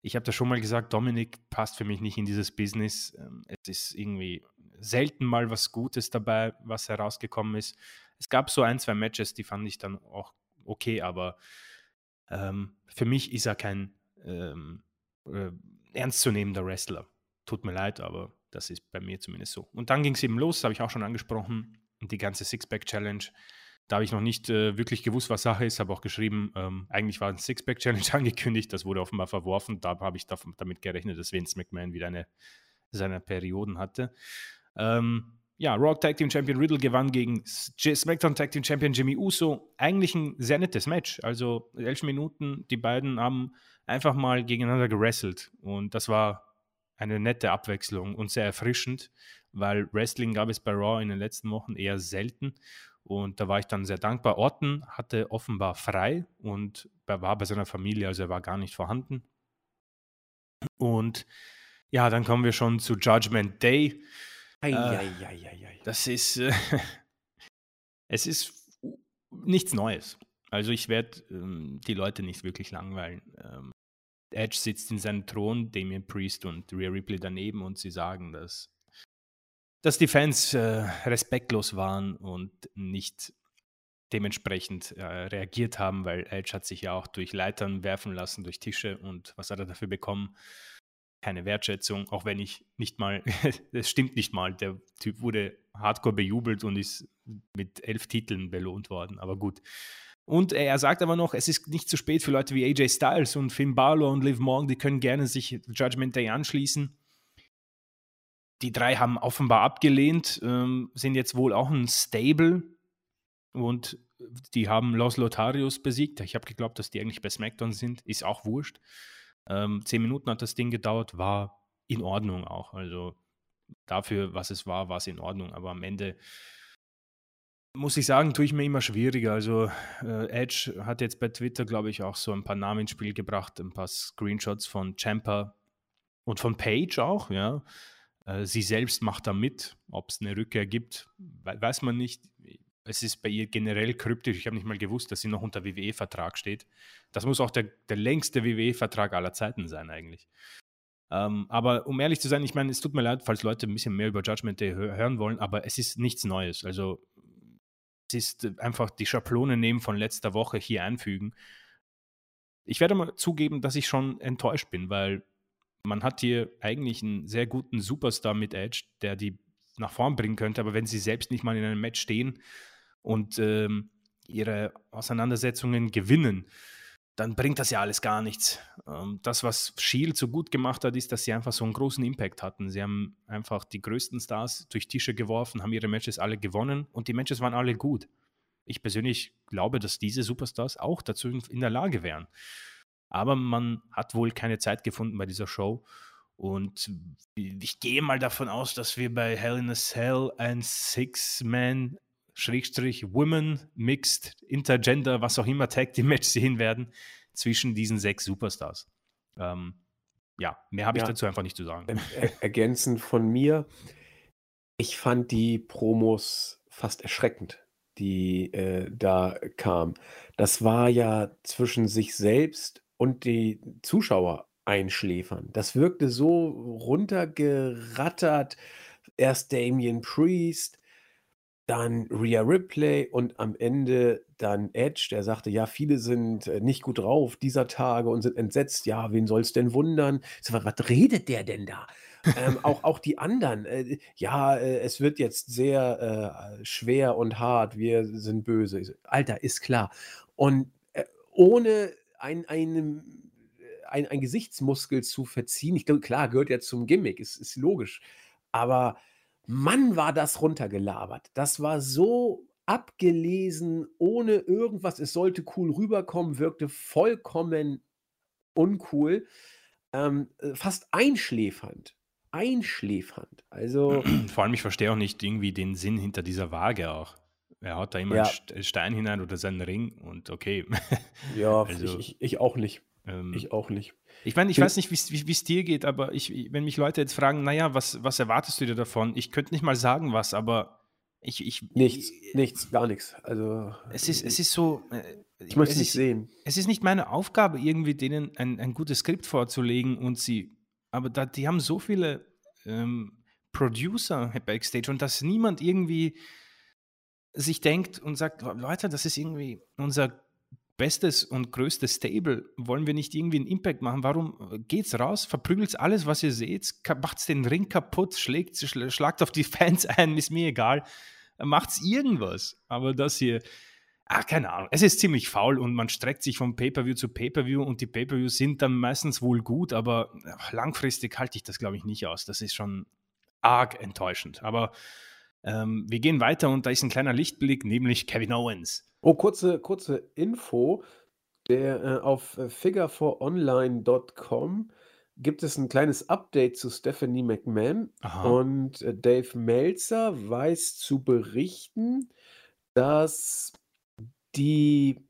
ich habe da schon mal gesagt, Dominik passt für mich nicht in dieses Business. Ähm, es ist irgendwie selten mal was Gutes dabei, was herausgekommen ist. Es gab so ein, zwei Matches, die fand ich dann auch okay, aber ähm, für mich ist er kein ähm, äh, ernstzunehmender Wrestler. Tut mir leid, aber das ist bei mir zumindest so. Und dann ging es eben los, habe ich auch schon angesprochen, die ganze Sixpack-Challenge. Da habe ich noch nicht äh, wirklich gewusst, was Sache ist, habe auch geschrieben, ähm, eigentlich war ein Sixpack-Challenge angekündigt, das wurde offenbar verworfen. Da habe ich damit gerechnet, dass Vince McMahon wieder eine seiner Perioden hatte. Ähm, ja, Raw Tag Team Champion Riddle gewann gegen SmackDown Tag Team Champion Jimmy Uso. Eigentlich ein sehr nettes Match. Also elf Minuten, die beiden haben einfach mal gegeneinander gewrestelt. Und das war eine nette Abwechslung und sehr erfrischend, weil Wrestling gab es bei Raw in den letzten Wochen eher selten. Und da war ich dann sehr dankbar. Orton hatte offenbar frei und war bei seiner Familie, also er war gar nicht vorhanden. Und ja, dann kommen wir schon zu Judgment Day. Ei, äh, ei, ei, das ist, äh, es ist nichts Neues. Also ich werde ähm, die Leute nicht wirklich langweilen. Ähm, Edge sitzt in seinem Thron, Damien Priest und Rhea Ripley daneben und sie sagen, dass dass die Fans äh, respektlos waren und nicht dementsprechend äh, reagiert haben, weil Edge hat sich ja auch durch Leitern werfen lassen, durch Tische und was hat er dafür bekommen? Keine Wertschätzung, auch wenn ich nicht mal, es stimmt nicht mal, der Typ wurde hardcore bejubelt und ist mit elf Titeln belohnt worden, aber gut. Und er sagt aber noch, es ist nicht zu spät für Leute wie AJ Styles und Finn Balor und Liv Morgan, die können gerne sich Judgment Day anschließen die drei haben offenbar abgelehnt, ähm, sind jetzt wohl auch ein Stable und die haben Los Lotarios besiegt. Ich habe geglaubt, dass die eigentlich bei SmackDown sind. Ist auch wurscht. Ähm, zehn Minuten hat das Ding gedauert, war in Ordnung auch. Also dafür, was es war, war es in Ordnung. Aber am Ende muss ich sagen, tue ich mir immer schwieriger. Also äh, Edge hat jetzt bei Twitter, glaube ich, auch so ein paar Namen ins Spiel gebracht, ein paar Screenshots von Champa, und von Page auch, ja. Äh, sie selbst macht da mit. Ob es eine Rückkehr gibt, weiß man nicht. Es ist bei ihr generell kryptisch. Ich habe nicht mal gewusst, dass sie noch unter WWE-Vertrag steht. Das muss auch der, der längste WWE-Vertrag aller Zeiten sein, eigentlich. Ähm, aber um ehrlich zu sein, ich meine, es tut mir leid, falls Leute ein bisschen mehr über Judgment Day hören wollen, aber es ist nichts Neues. Also ist einfach die Schablone nehmen von letzter Woche hier einfügen. Ich werde mal zugeben, dass ich schon enttäuscht bin, weil man hat hier eigentlich einen sehr guten Superstar mit Edge, der die nach vorn bringen könnte, aber wenn sie selbst nicht mal in einem Match stehen und ähm, ihre Auseinandersetzungen gewinnen, dann bringt das ja alles gar nichts. Ähm, das, was Shield so gut gemacht hat, ist, dass sie einfach so einen großen Impact hatten. Sie haben einfach die größten Stars durch Tische geworfen, haben ihre Matches alle gewonnen und die Matches waren alle gut. Ich persönlich glaube, dass diese Superstars auch dazu in der Lage wären. Aber man hat wohl keine Zeit gefunden bei dieser Show. Und ich gehe mal davon aus, dass wir bei Hell in a Cell ein Six-Man Schrägstrich Women, Mixed, Intergender, was auch immer Tag Team Match sehen werden zwischen diesen sechs Superstars. Ähm, ja, mehr habe ich ja, dazu einfach nicht zu sagen. Er ergänzend von mir, ich fand die Promos fast erschreckend die äh, da kam. Das war ja zwischen sich selbst und die Zuschauer einschläfern. Das wirkte so runtergerattert. Erst Damien Priest, dann Rhea Ripley und am Ende dann Edge, der sagte, ja, viele sind äh, nicht gut drauf dieser Tage und sind entsetzt. Ja, wen soll es denn wundern? So, was redet der denn da? ähm, auch, auch die anderen, äh, ja, äh, es wird jetzt sehr äh, schwer und hart, wir sind böse. So, Alter, ist klar. Und äh, ohne ein, einem, äh, ein, ein Gesichtsmuskel zu verziehen, ich glaube, klar, gehört ja zum Gimmick, ist, ist logisch. Aber Mann, war das runtergelabert. Das war so abgelesen, ohne irgendwas. Es sollte cool rüberkommen, wirkte vollkommen uncool, ähm, äh, fast einschläfernd einschläfernd. Also. Vor allem, ich verstehe auch nicht irgendwie den Sinn hinter dieser Waage auch. Er haut da immer ja. einen Stein hinein oder seinen Ring und okay. Ja, also, ich, ich, ich, auch nicht. Ähm, ich auch nicht. Ich meine, ich weiß nicht, wie es dir geht, aber ich, wenn mich Leute jetzt fragen, naja, was, was erwartest du dir davon? Ich könnte nicht mal sagen, was, aber ich. ich nichts, ich, nichts, gar nichts. Also. Es ist, es ist so. Äh, ich möchte es nicht ist, sehen. Es ist nicht meine Aufgabe, irgendwie denen ein, ein gutes Skript vorzulegen und sie aber da, die haben so viele ähm, Producer backstage und dass niemand irgendwie sich denkt und sagt, Leute, das ist irgendwie unser bestes und größtes Stable. Wollen wir nicht irgendwie einen Impact machen? Warum geht's raus, verprügelt alles, was ihr seht, macht's den Ring kaputt, schlägt, schlagt auf die Fans ein, ist mir egal. Macht's irgendwas. Aber das hier, ach, keine Ahnung, es ist ziemlich faul und man streckt sich vom Pay-Per-View zu Pay-Per-View und die Pay-Per-Views sind dann meistens wohl gut, aber langfristig halte ich das, glaube ich, nicht aus. Das ist schon arg enttäuschend. Aber ähm, wir gehen weiter und da ist ein kleiner Lichtblick, nämlich Kevin Owens. Oh, kurze, kurze Info. Der, äh, auf äh, figureforonline.com gibt es ein kleines Update zu Stephanie McMahon Aha. und äh, Dave Meltzer weiß zu berichten, dass die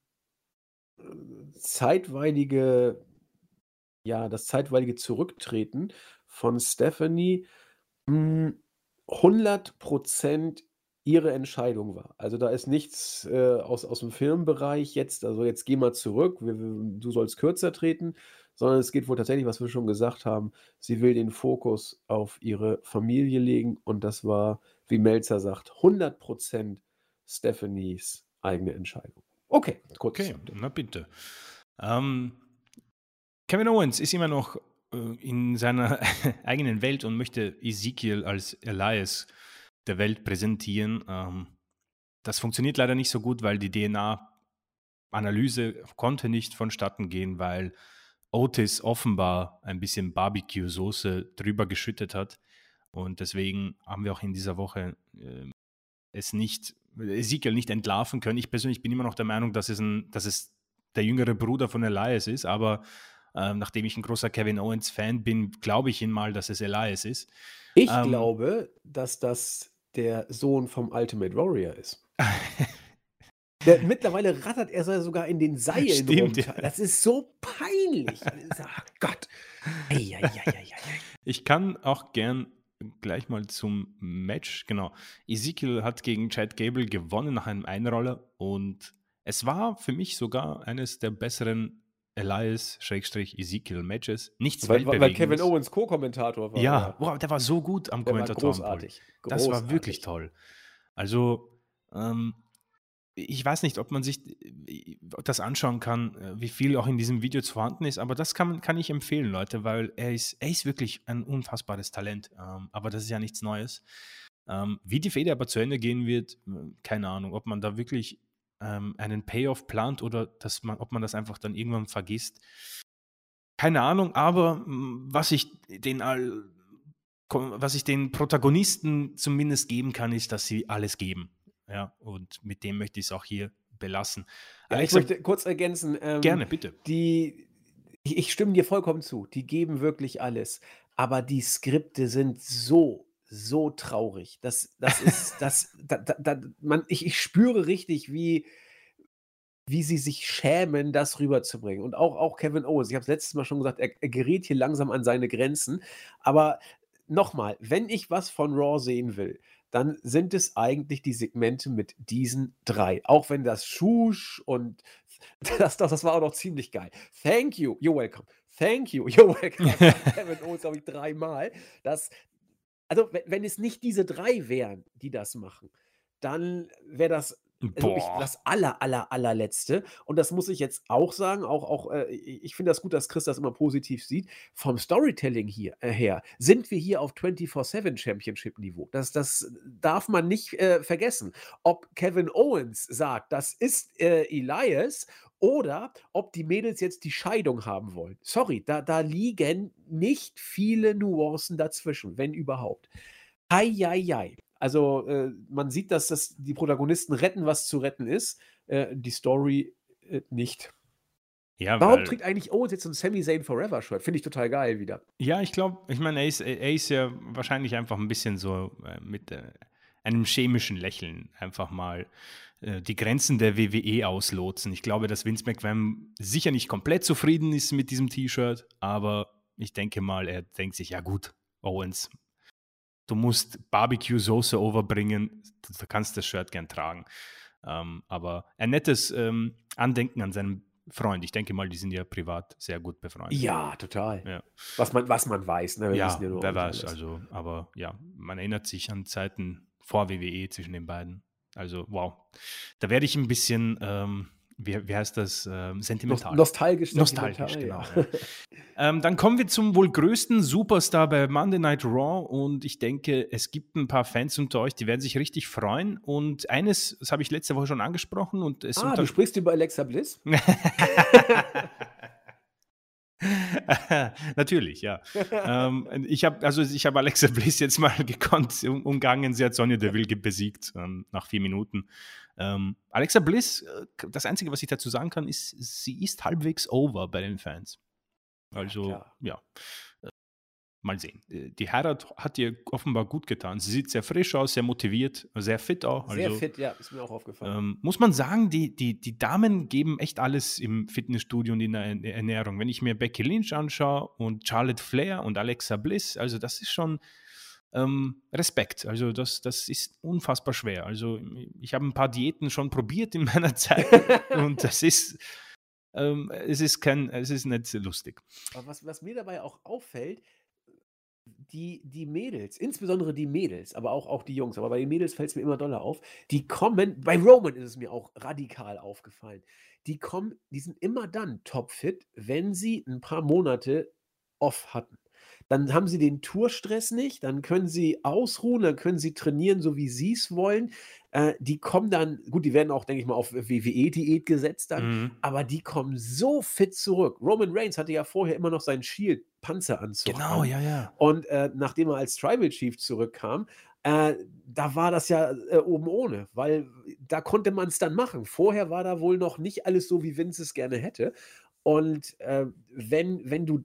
äh, zeitweilige ja, das zeitweilige Zurücktreten von Stephanie, hm, 100 ihre Entscheidung war. Also, da ist nichts, äh, aus aus dem Filmbereich jetzt also, jetzt geh mal zurück, wir wir du sollst kürzer treten, sondern es geht wohl tatsächlich, was wir schon gesagt haben, sie will den Fokus auf ihre Familie legen und das war, wie Melzer sagt, 100% Stephanies eigene Entscheidung. Okay, gut. Okay, na bitte. Ähm, Kevin Owens ist immer noch äh, in seiner eigenen Welt und möchte Ezekiel als Elias der Welt präsentieren. Ähm, das funktioniert leider nicht so gut, weil die DNA-Analyse konnte nicht vonstatten gehen, weil Otis offenbar ein bisschen Barbecue-Soße drüber geschüttet hat. Und deswegen haben wir auch in dieser Woche äh, es nicht Ezekiel nicht entlarven können. Ich persönlich bin immer noch der Meinung, dass es, ein, dass es der jüngere Bruder von Elias ist, aber äh, nachdem ich ein großer Kevin Owens-Fan bin, glaube ich ihn mal, dass es Elias ist. Ich ähm, glaube, dass das der Sohn vom Ultimate Warrior ist. Der, mittlerweile rattert er sogar in den Seilen Stimmt, runter. ja. Das ist so peinlich. Ach Gott. Ei. Ich kann auch gern gleich mal zum Match. Genau. Ezekiel hat gegen Chad Gable gewonnen nach einem Einroller und es war für mich sogar eines der besseren Elias-Ezekiel-Matches. Nichts Weil, weil Kevin. Owens Co-Kommentator war. Ja, wow, der war so gut am Der war Kommentatorenpult. großartig. Das war Großartig. wirklich toll. Also, ähm, ich weiß nicht, ob man sich äh, das anschauen kann, äh, wie viel auch in diesem Video zu vorhanden ist, aber das kann, kann ich empfehlen, Leute, weil er ist, er ist wirklich ein unfassbares Talent. Ähm, aber das ist ja nichts Neues. Ähm, wie die Fehde aber zu Ende gehen wird, äh, keine Ahnung, ob man da wirklich ähm, einen Payoff plant oder dass man, ob man das einfach dann irgendwann vergisst. Keine Ahnung, aber mh, was ich den all, was ich den Protagonisten zumindest geben kann, ist, dass sie alles geben. Ja, und mit dem möchte ich es auch hier belassen. Ja, ich Alexa, möchte kurz ergänzen. Ähm, gerne, bitte. Die, ich, ich stimme dir vollkommen zu. Die geben wirklich alles. Aber die Skripte sind so, so traurig. Das, das ist, das, da, da, man, ich, ich spüre richtig, wie, wie sie sich schämen, das rüberzubringen. Und auch, auch Kevin Owens, ich habe es letztes Mal schon gesagt, er, er gerät hier langsam an seine Grenzen. Aber nochmal, wenn ich was von Raw sehen will, dann sind es eigentlich die Segmente mit diesen drei. Auch wenn das Schusch und das, das, das war auch noch ziemlich geil. Thank you, you're welcome. Thank you, you're welcome. Kevin Owens, glaube ich, dreimal. Das, also, wenn, wenn es nicht diese drei wären, die das machen, dann wäre das also Boah. das aller, aller, allerletzte. Und das muss ich jetzt auch sagen, auch, auch äh, ich ich finde das gut, dass Chris das immer positiv sieht. Vom Storytelling hier äh, her sind wir hier auf 24-7 Championship-Niveau. Das, das darf man nicht äh, vergessen. Ob Kevin Owens sagt, das ist äh, Elias oder ob die Mädels jetzt die Scheidung haben wollen. Sorry, da, da liegen nicht viele Nuancen dazwischen, wenn überhaupt. Eieiei. Also äh, man sieht, dass das die Protagonisten retten, was zu retten ist. Äh, die Story äh, nicht. Ja, Warum trägt eigentlich Owens jetzt so ein Sami Zayn Forever Shirt? Finde ich total geil wieder. ja ich glaube, ich meine, er er ist ja wahrscheinlich einfach ein bisschen so äh, mit äh, einem chemischen Lächeln einfach mal äh, die Grenzen der WWE auslotsen. Ich glaube, dass Vince McMahon sicher nicht komplett zufrieden ist mit diesem T-Shirt, aber ich denke mal, er denkt sich, ja gut, Owens, du musst Barbecue-Soße overbringen, du, kannst das Shirt gern tragen. Ähm, aber ein nettes ähm, Andenken an seinen Freund. Ich denke mal, die sind ja privat sehr gut befreundet. Ja, total. Ja. Was, man, was man weiß. Ne? Wir Ja, nur wer weiß, alles. also, aber ja, man erinnert sich an Zeiten vor WWE zwischen den beiden. Also, wow. Da werde ich ein bisschen, ähm, wie, wie heißt das, ähm, sentimental. nostalgisch. Nostalgisch, genau. Ja. ähm, dann kommen wir zum wohl größten Superstar bei Monday Night Raw und ich denke, es gibt ein paar Fans unter euch, die werden sich richtig freuen. Und eines, das habe ich letzte Woche schon angesprochen und es Ah, du sprichst über Alexa Bliss? Natürlich, ja. ähm, ich habe also ich habe Alexa Bliss jetzt mal gekonnt um, umgangen. Sie hat Sonja Deville besiegt ähm, nach vier Minuten. Ähm, Alexa Bliss, äh, das Einzige, was ich dazu sagen kann, ist, sie ist halbwegs over bei den Fans. Also ja, Äh, mal sehen. Die Heirat hat ihr offenbar gut getan. Sie sieht sehr frisch aus, sehr motiviert, sehr fit auch. Sehr also, fit, ja, ist mir auch aufgefallen. ähm, muss man sagen, die, die, die Damen geben echt alles im Fitnessstudio und in der Ern- Ernährung. Wenn ich mir Becky Lynch anschaue und Charlotte Flair und Alexa Bliss, also das ist schon ähm, Respekt. Also das, das ist unfassbar schwer. Also ich habe ein paar Diäten schon probiert in meiner Zeit und das ist, ähm, es ist kein, es ist nicht lustig. Aber was, was mir dabei auch auffällt, die, die Mädels, insbesondere die Mädels, aber auch, auch die Jungs, aber bei den Mädels fällt es mir immer doller auf, die kommen, bei Roman ist es mir auch radikal aufgefallen, die kommen, die sind immer dann topfit, wenn sie ein paar Monate off hatten. Dann haben sie den Tourstress nicht, dann können sie ausruhen, dann können sie trainieren, so wie sie es wollen. Äh, die kommen dann, gut, die werden auch, denke ich mal, auf WWE-Diät gesetzt dann, Mhm. aber die kommen so fit zurück. Roman Reigns hatte ja vorher immer noch seinen Shield-Panzeranzug. Genau, an. ja, ja. Und äh, nachdem er als Tribal Chief zurückkam, äh, da war das ja äh, oben ohne, weil da konnte man es dann machen. Vorher war da wohl noch nicht alles so, wie Vince es gerne hätte. Und äh, wenn, wenn du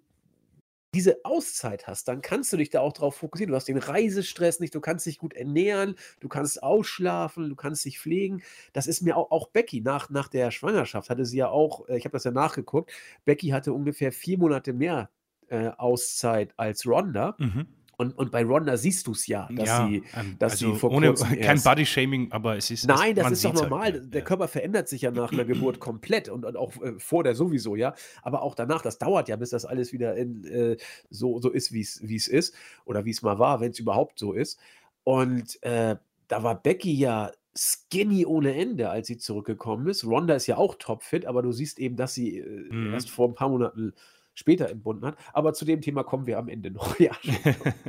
diese Auszeit hast, dann kannst du dich da auch drauf fokussieren. Du hast den Reisestress nicht, du kannst dich gut ernähren, du kannst ausschlafen, du kannst dich pflegen. Das ist mir auch, auch Becky nach, nach der Schwangerschaft hatte sie ja auch, äh, ich habe das ja nachgeguckt, Becky hatte ungefähr vier Monate mehr äh, Auszeit als Ronda. Mhm. Und, und bei Ronda siehst du es ja, dass Ja, sie, ähm, dass also sie vor ohne kurzem kein Body-Shaming, aber es ist. Nein, es, das ist doch halt, normal. ja, Der ja. Körper verändert sich ja nach einer Geburt komplett und, und auch äh, vor der sowieso, ja. Aber auch danach, das dauert ja, bis das alles wieder in, äh, so, so ist, wie es ist oder wie es mal war, wenn es überhaupt so ist. Und äh, da war Becky ja skinny ohne Ende, als sie zurückgekommen ist. Ronda ist ja auch topfit, aber du siehst eben, dass sie äh, Mhm. erst vor ein paar Monaten später entbunden hat. Aber zu dem Thema kommen wir am Ende noch. Ja,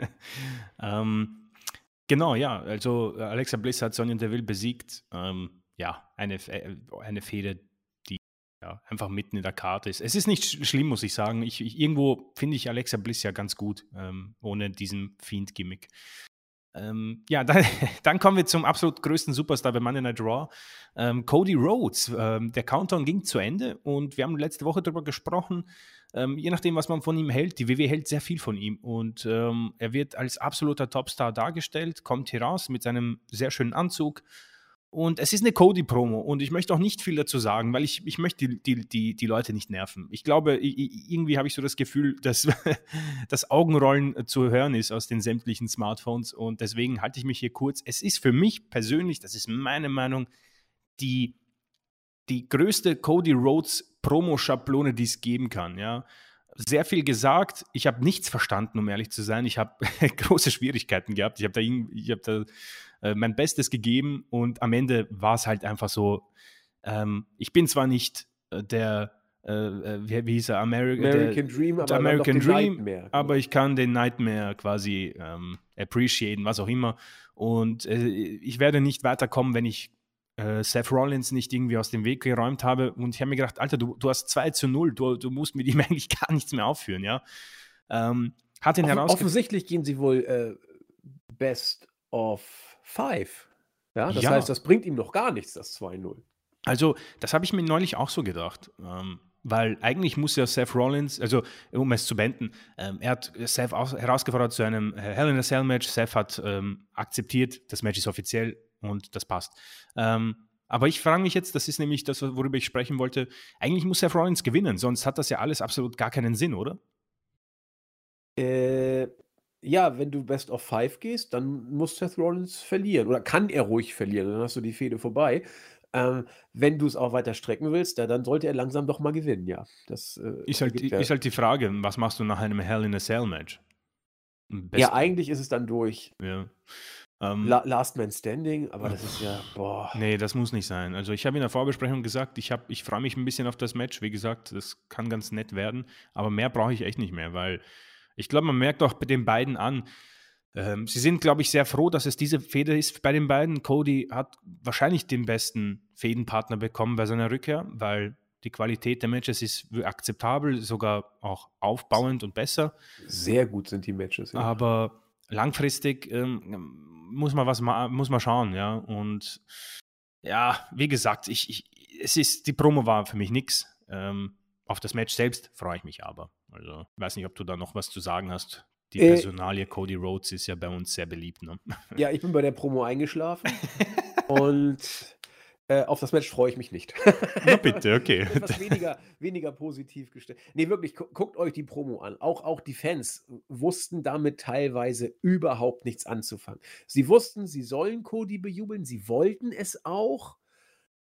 ähm, genau, ja. Also äh, Alexa Bliss hat Sonja Deville besiegt. Ähm, ja, eine, äh, eine Fehde, die ja, einfach mitten in der Karte ist. Es ist nicht sch schlimm, muss ich sagen. Ich, ich, irgendwo finde ich Alexa Bliss ja ganz gut, ähm, ohne diesen Fiend-Gimmick. Ähm, ja, dann, dann kommen wir zum absolut größten Superstar bei Monday Night Raw. Ähm, Cody Rhodes. Ähm, der Countdown ging zu Ende und wir haben letzte Woche darüber gesprochen. Ähm, je nachdem, was man von ihm hält, die WWE hält sehr viel von ihm und ähm, er wird als absoluter Topstar dargestellt, kommt hier raus mit seinem sehr schönen Anzug. Und es ist eine Cody-Promo und ich möchte auch nicht viel dazu sagen, weil ich, ich möchte die, die, die, die Leute nicht nerven. Ich glaube, irgendwie habe ich so das Gefühl, dass das Augenrollen zu hören ist aus den sämtlichen Smartphones und deswegen halte ich mich hier kurz. Es ist für mich persönlich, das ist meine Meinung, die, die größte Cody Rhodes Promo-Schablone, die es geben kann. Ja. Sehr viel gesagt. Ich habe nichts verstanden, um ehrlich zu sein. Ich habe große Schwierigkeiten gehabt. Ich habe da, ich hab da äh, mein Bestes gegeben und am Ende war es halt einfach so. Ähm, ich bin zwar nicht äh, der, äh, äh, wie, wie hieß er, Ameri der, American Dream, aber der dann doch American Dream, aber ich kann den Nightmare quasi ähm, appreciaten, was auch immer. Und äh, ich werde nicht weiterkommen, wenn ich äh, Seth Rollins nicht irgendwie aus dem Weg geräumt habe. Und ich habe mir gedacht, Alter, du, du hast 2 zu 0, du, du musst mit ihm eigentlich gar nichts mehr aufführen, ja. Ähm, hat ihn Offen, offensichtlich gehen sie wohl äh, Best of Five. Ja, das Ja. heißt, das bringt ihm doch gar nichts, das 2-0. Also, das habe ich mir neulich auch so gedacht. Ähm, weil eigentlich muss ja Seth Rollins, also um es zu beenden, ähm, er hat Seth aus, herausgefordert zu einem Hell in a Cell Match. Seth hat ähm, akzeptiert, das Match ist offiziell und das passt. Ähm, aber ich frage mich jetzt, das ist nämlich das, worüber ich sprechen wollte. Eigentlich muss Seth Rollins gewinnen, sonst hat das ja alles absolut gar keinen Sinn, oder? Äh, ja, wenn du Best of Five gehst, dann muss Seth Rollins verlieren. Oder kann er ruhig verlieren, dann hast du die Fehde vorbei. Ähm, wenn du es auch weiter strecken willst, ja, dann sollte er langsam doch mal gewinnen, ja. Das äh, Ist halt, die, ja, ist halt die Frage, was machst du nach einem Hell in a Cell Match? Am ja, eigentlich ist es dann durch. ja. Ähm, La Last Man Standing, aber das ist ja, boah. Nee, das muss nicht sein. Also ich habe in der Vorbesprechung gesagt, ich, hab- ich freue mich ein bisschen auf das Match. Wie gesagt, das kann ganz nett werden, aber mehr brauche ich echt nicht mehr, weil ich glaube, man merkt auch bei den beiden an, ähm, sie sind, glaube ich, sehr froh, dass es diese Fehde ist bei den beiden. Cody hat wahrscheinlich den besten Fädenpartner bekommen bei seiner Rückkehr, weil die Qualität der Matches ist akzeptabel, sogar auch aufbauend und besser. Sehr gut sind die Matches. Ja. Aber langfristig ähm, muss man was muss man schauen, ja. Und ja, wie gesagt, ich, ich, es ist, die Promo war für mich nix. Ähm, auf das Match selbst freue ich mich aber. Also, ich weiß nicht, ob du da noch was zu sagen hast. Die Äh, Personalie Cody Rhodes ist ja bei uns sehr beliebt, ne? Ja, ich bin bei der Promo eingeschlafen und äh, auf das Match freue ich mich nicht. Na bitte, okay. Etwas weniger, weniger positiv gestellt. Nee, wirklich, gu guckt euch die Promo an. Auch, auch die Fans wussten damit teilweise überhaupt nichts anzufangen. Sie wussten, sie sollen Cody bejubeln, sie wollten es auch,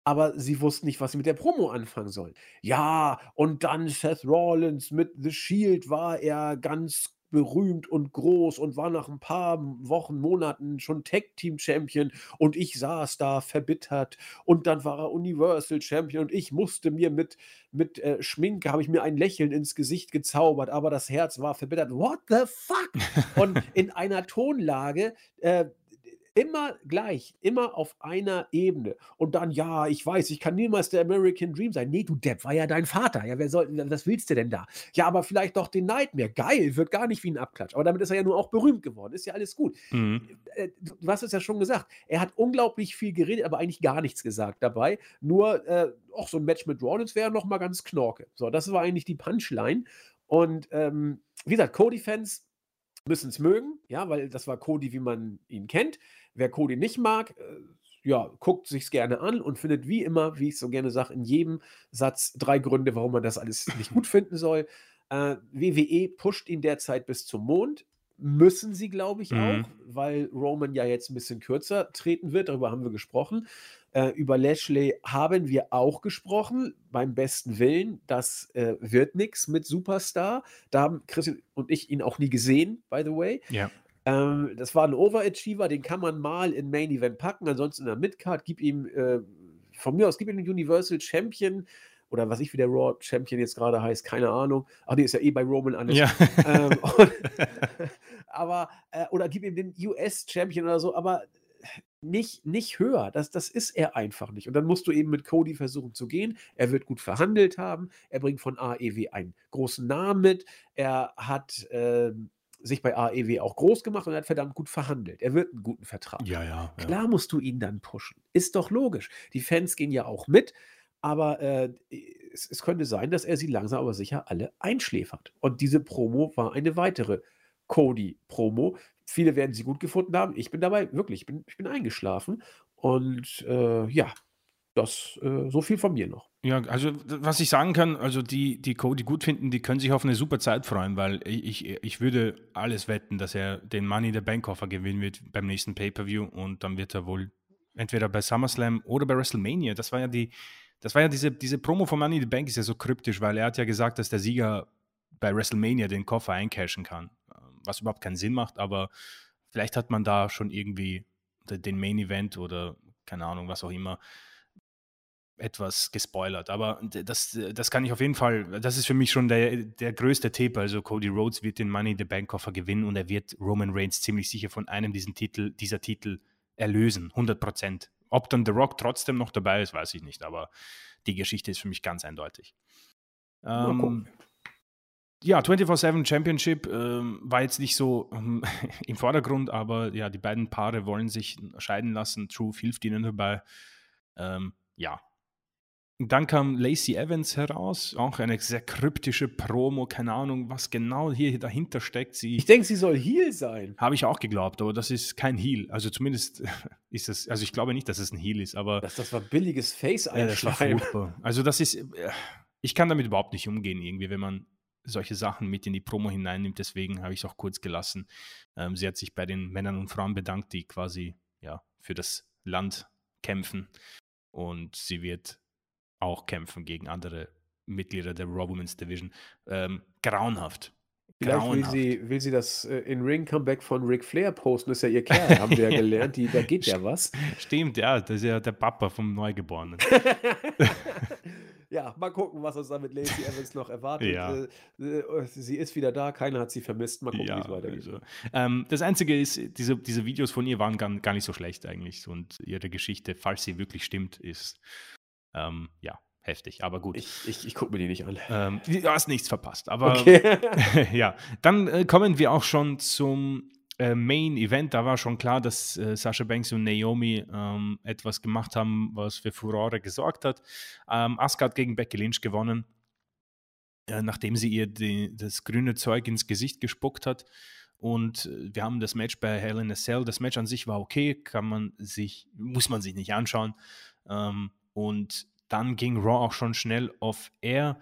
aber sie wussten nicht, was sie mit der Promo anfangen sollen. Ja, und dann Seth Rollins mit The Shield war er ganz berühmt und groß und war nach ein paar Wochen, Monaten schon Tag Team Champion und ich saß da verbittert und dann war er Universal Champion und ich musste mir mit, mit äh, Schminke, habe ich mir ein Lächeln ins Gesicht gezaubert, aber das Herz war verbittert. What the fuck? Und in einer Tonlage, äh, immer gleich, immer auf einer Ebene. Und dann, ja, ich weiß, ich kann niemals der American Dream sein. Nee, du Depp, war ja dein Vater. Ja, wer soll, was willst du denn da? Ja, aber vielleicht doch den Nightmare. Geil, wird gar nicht wie ein Abklatsch. Aber damit ist er ja nur auch berühmt geworden. Ist ja alles gut. Mhm. Äh, Du du hast es ja schon gesagt. Er hat unglaublich viel geredet, aber eigentlich gar nichts gesagt dabei. Nur, äh, auch so ein Match mit Rollins wäre noch mal ganz knorke. So, das war eigentlich die Punchline. Und ähm, wie gesagt, Cody-Fans müssen es mögen, ja, weil das war Cody, wie man ihn kennt. Wer Cody nicht mag, äh, ja, guckt sich's gerne an und findet wie immer, wie ich so gerne sage, in jedem Satz drei Gründe, warum man das alles nicht gut finden soll. Äh, WWE pusht ihn derzeit bis zum Mond. Müssen sie, glaube ich, Mhm. auch, weil Roman ja jetzt ein bisschen kürzer treten wird. Darüber haben wir gesprochen. Äh, über Lashley haben wir auch gesprochen, beim besten Willen. Das äh, wird nichts mit Superstar. Da haben Chris und ich ihn auch nie gesehen, by the way. Ja. Ähm, das war ein Overachiever, den kann man mal in Main Event packen, ansonsten in der Midcard, gib ihm, äh, von mir aus, gib ihm den Universal Champion oder was ich wie der Raw Champion jetzt gerade heißt, keine Ahnung. Ach nee, ist ja eh bei Roman alles. Ja. Ähm, und, aber, äh, oder gib ihm den US Champion oder so, aber nicht, nicht höher. Das, das ist er einfach nicht. Und dann musst du eben mit Cody versuchen zu gehen. Er wird gut verhandelt haben. Er bringt von AEW einen großen Namen mit. Er hat ähm, sich bei AEW auch groß gemacht und er hat verdammt gut verhandelt. Er wird einen guten Vertrag. ja, ja, ja. Klar musst du ihn dann pushen. Ist doch logisch. Die Fans gehen ja auch mit, aber äh, es, es könnte sein, dass er sie langsam aber sicher alle einschläfert. Und diese Promo war eine weitere Cody-Promo. Viele werden sie gut gefunden haben. Ich bin dabei wirklich, ich bin, ich bin eingeschlafen. Und äh, ja, das äh, so viel von mir noch. Ja, also was ich sagen kann, also die, die Cody gut finden, die können sich auf eine super Zeit freuen, weil ich, ich, würde alles wetten, dass er den Money in the Bank Koffer gewinnen wird beim nächsten Pay-Per-View und dann wird er wohl entweder bei SummerSlam oder bei WrestleMania. Das war ja die, das war ja diese, diese Promo von Money the Bank ist ja so kryptisch, weil er hat ja gesagt, dass der Sieger bei WrestleMania den Koffer eincashen kann, was überhaupt keinen Sinn macht, aber vielleicht hat man da schon irgendwie de- den Main Event oder keine Ahnung, was auch immer, etwas gespoilert. Aber das, das kann ich auf jeden Fall, das ist für mich schon der, der größte Tipp. Also Cody Rhodes wird den Money in the Bank Koffer gewinnen und er wird Roman Reigns ziemlich sicher von einem diesen Titel, dieser Titel erlösen, 100 Prozent. Ob dann The Rock trotzdem noch dabei ist, weiß ich nicht, aber die Geschichte ist für mich ganz eindeutig. Ähm, ja, 24-7 Championship ähm, war jetzt nicht so ähm, im Vordergrund, aber ja, die beiden Paare wollen sich scheiden lassen. Truth hilft ihnen dabei. Ähm, ja. Dann kam Lacey Evans heraus, auch eine sehr kryptische Promo, keine Ahnung, was genau hier dahinter steckt. Sie Ich denke, sie soll Heal sein. habe ich auch geglaubt, aber das ist kein Heal. Also zumindest ist es, also ich glaube nicht, dass es ein Heal ist, aber Das, das war billiges ja, das war furchtbar. Also das ist, äh, ich kann damit überhaupt nicht umgehen, irgendwie, wenn man solche Sachen mit in die Promo hineinnimmt. Deswegen habe ich es auch kurz gelassen. Ähm, sie hat sich bei den Männern und Frauen bedankt, die quasi ja, für das Land kämpfen. Und sie wird auch kämpfen gegen andere Mitglieder der Raw Women's Division. Ähm, grauenhaft. Vielleicht will Grauenhaft. sie, will sie das äh, in Ring-Comeback von Ric Flair posten, ist ja ihr Kerl, haben wir ja gelernt, die, da geht ja was. Stimmt, ja, das ist ja der Papa vom Neugeborenen. ja, mal gucken, was uns da mit Lacey Evans noch erwartet. Ja. Äh, äh, sie ist wieder da, keiner hat sie vermisst. Mal gucken, wie es weitergeht. also, ähm, das Einzige ist, diese, diese Videos von ihr waren gar, gar nicht so schlecht eigentlich. Und ihre Geschichte, falls sie wirklich stimmt, ist ähm, ja heftig. Aber gut. Ich, ich, ich gucke mir die nicht an. ähm, du hast nichts verpasst. Aber Okay. ja, dann äh, kommen wir auch schon zum äh, Main Event. Da war schon klar, dass äh, Sasha Banks und Naomi ähm, etwas gemacht haben, was für Furore gesorgt hat. Ähm, Asuka hat gegen Becky Lynch gewonnen, äh, nachdem sie ihr die, das grüne Zeug ins Gesicht gespuckt hat. Und äh, wir haben das Match bei Hell in a Cell. Das Match an sich war okay, kann man sich, muss man sich nicht anschauen. Ähm, und dann ging Raw auch schon schnell off air.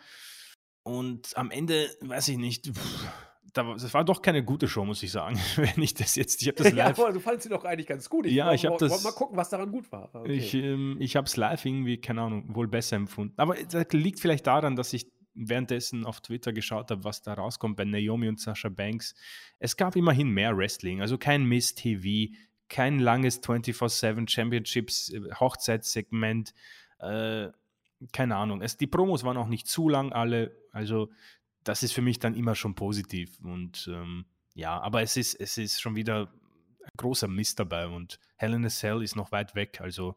Und am Ende, weiß ich nicht, pff, das war doch keine gute Show, muss ich sagen. Wenn ich das jetzt, ich habe das ja, live. aber du fandest sie doch eigentlich ganz gut. Ja, ich hab wollte das- mal gucken, was daran gut war. Okay. Ich, ähm, ich habe es live irgendwie, keine Ahnung, wohl besser empfunden. Aber das liegt vielleicht daran, dass ich währenddessen auf Twitter geschaut habe, was da rauskommt bei Naomi und Sasha Banks. Es gab immerhin mehr Wrestling, also kein Miss TV, kein langes 24-7 Championships äh, Hochzeitssegment. Äh, keine Ahnung. Es, die Promos waren auch nicht zu lang alle. Also das ist für mich dann immer schon positiv. Und ähm, ja, aber es ist, es ist schon wieder ein großer Mist dabei und Hell in a Cell ist noch weit weg. Also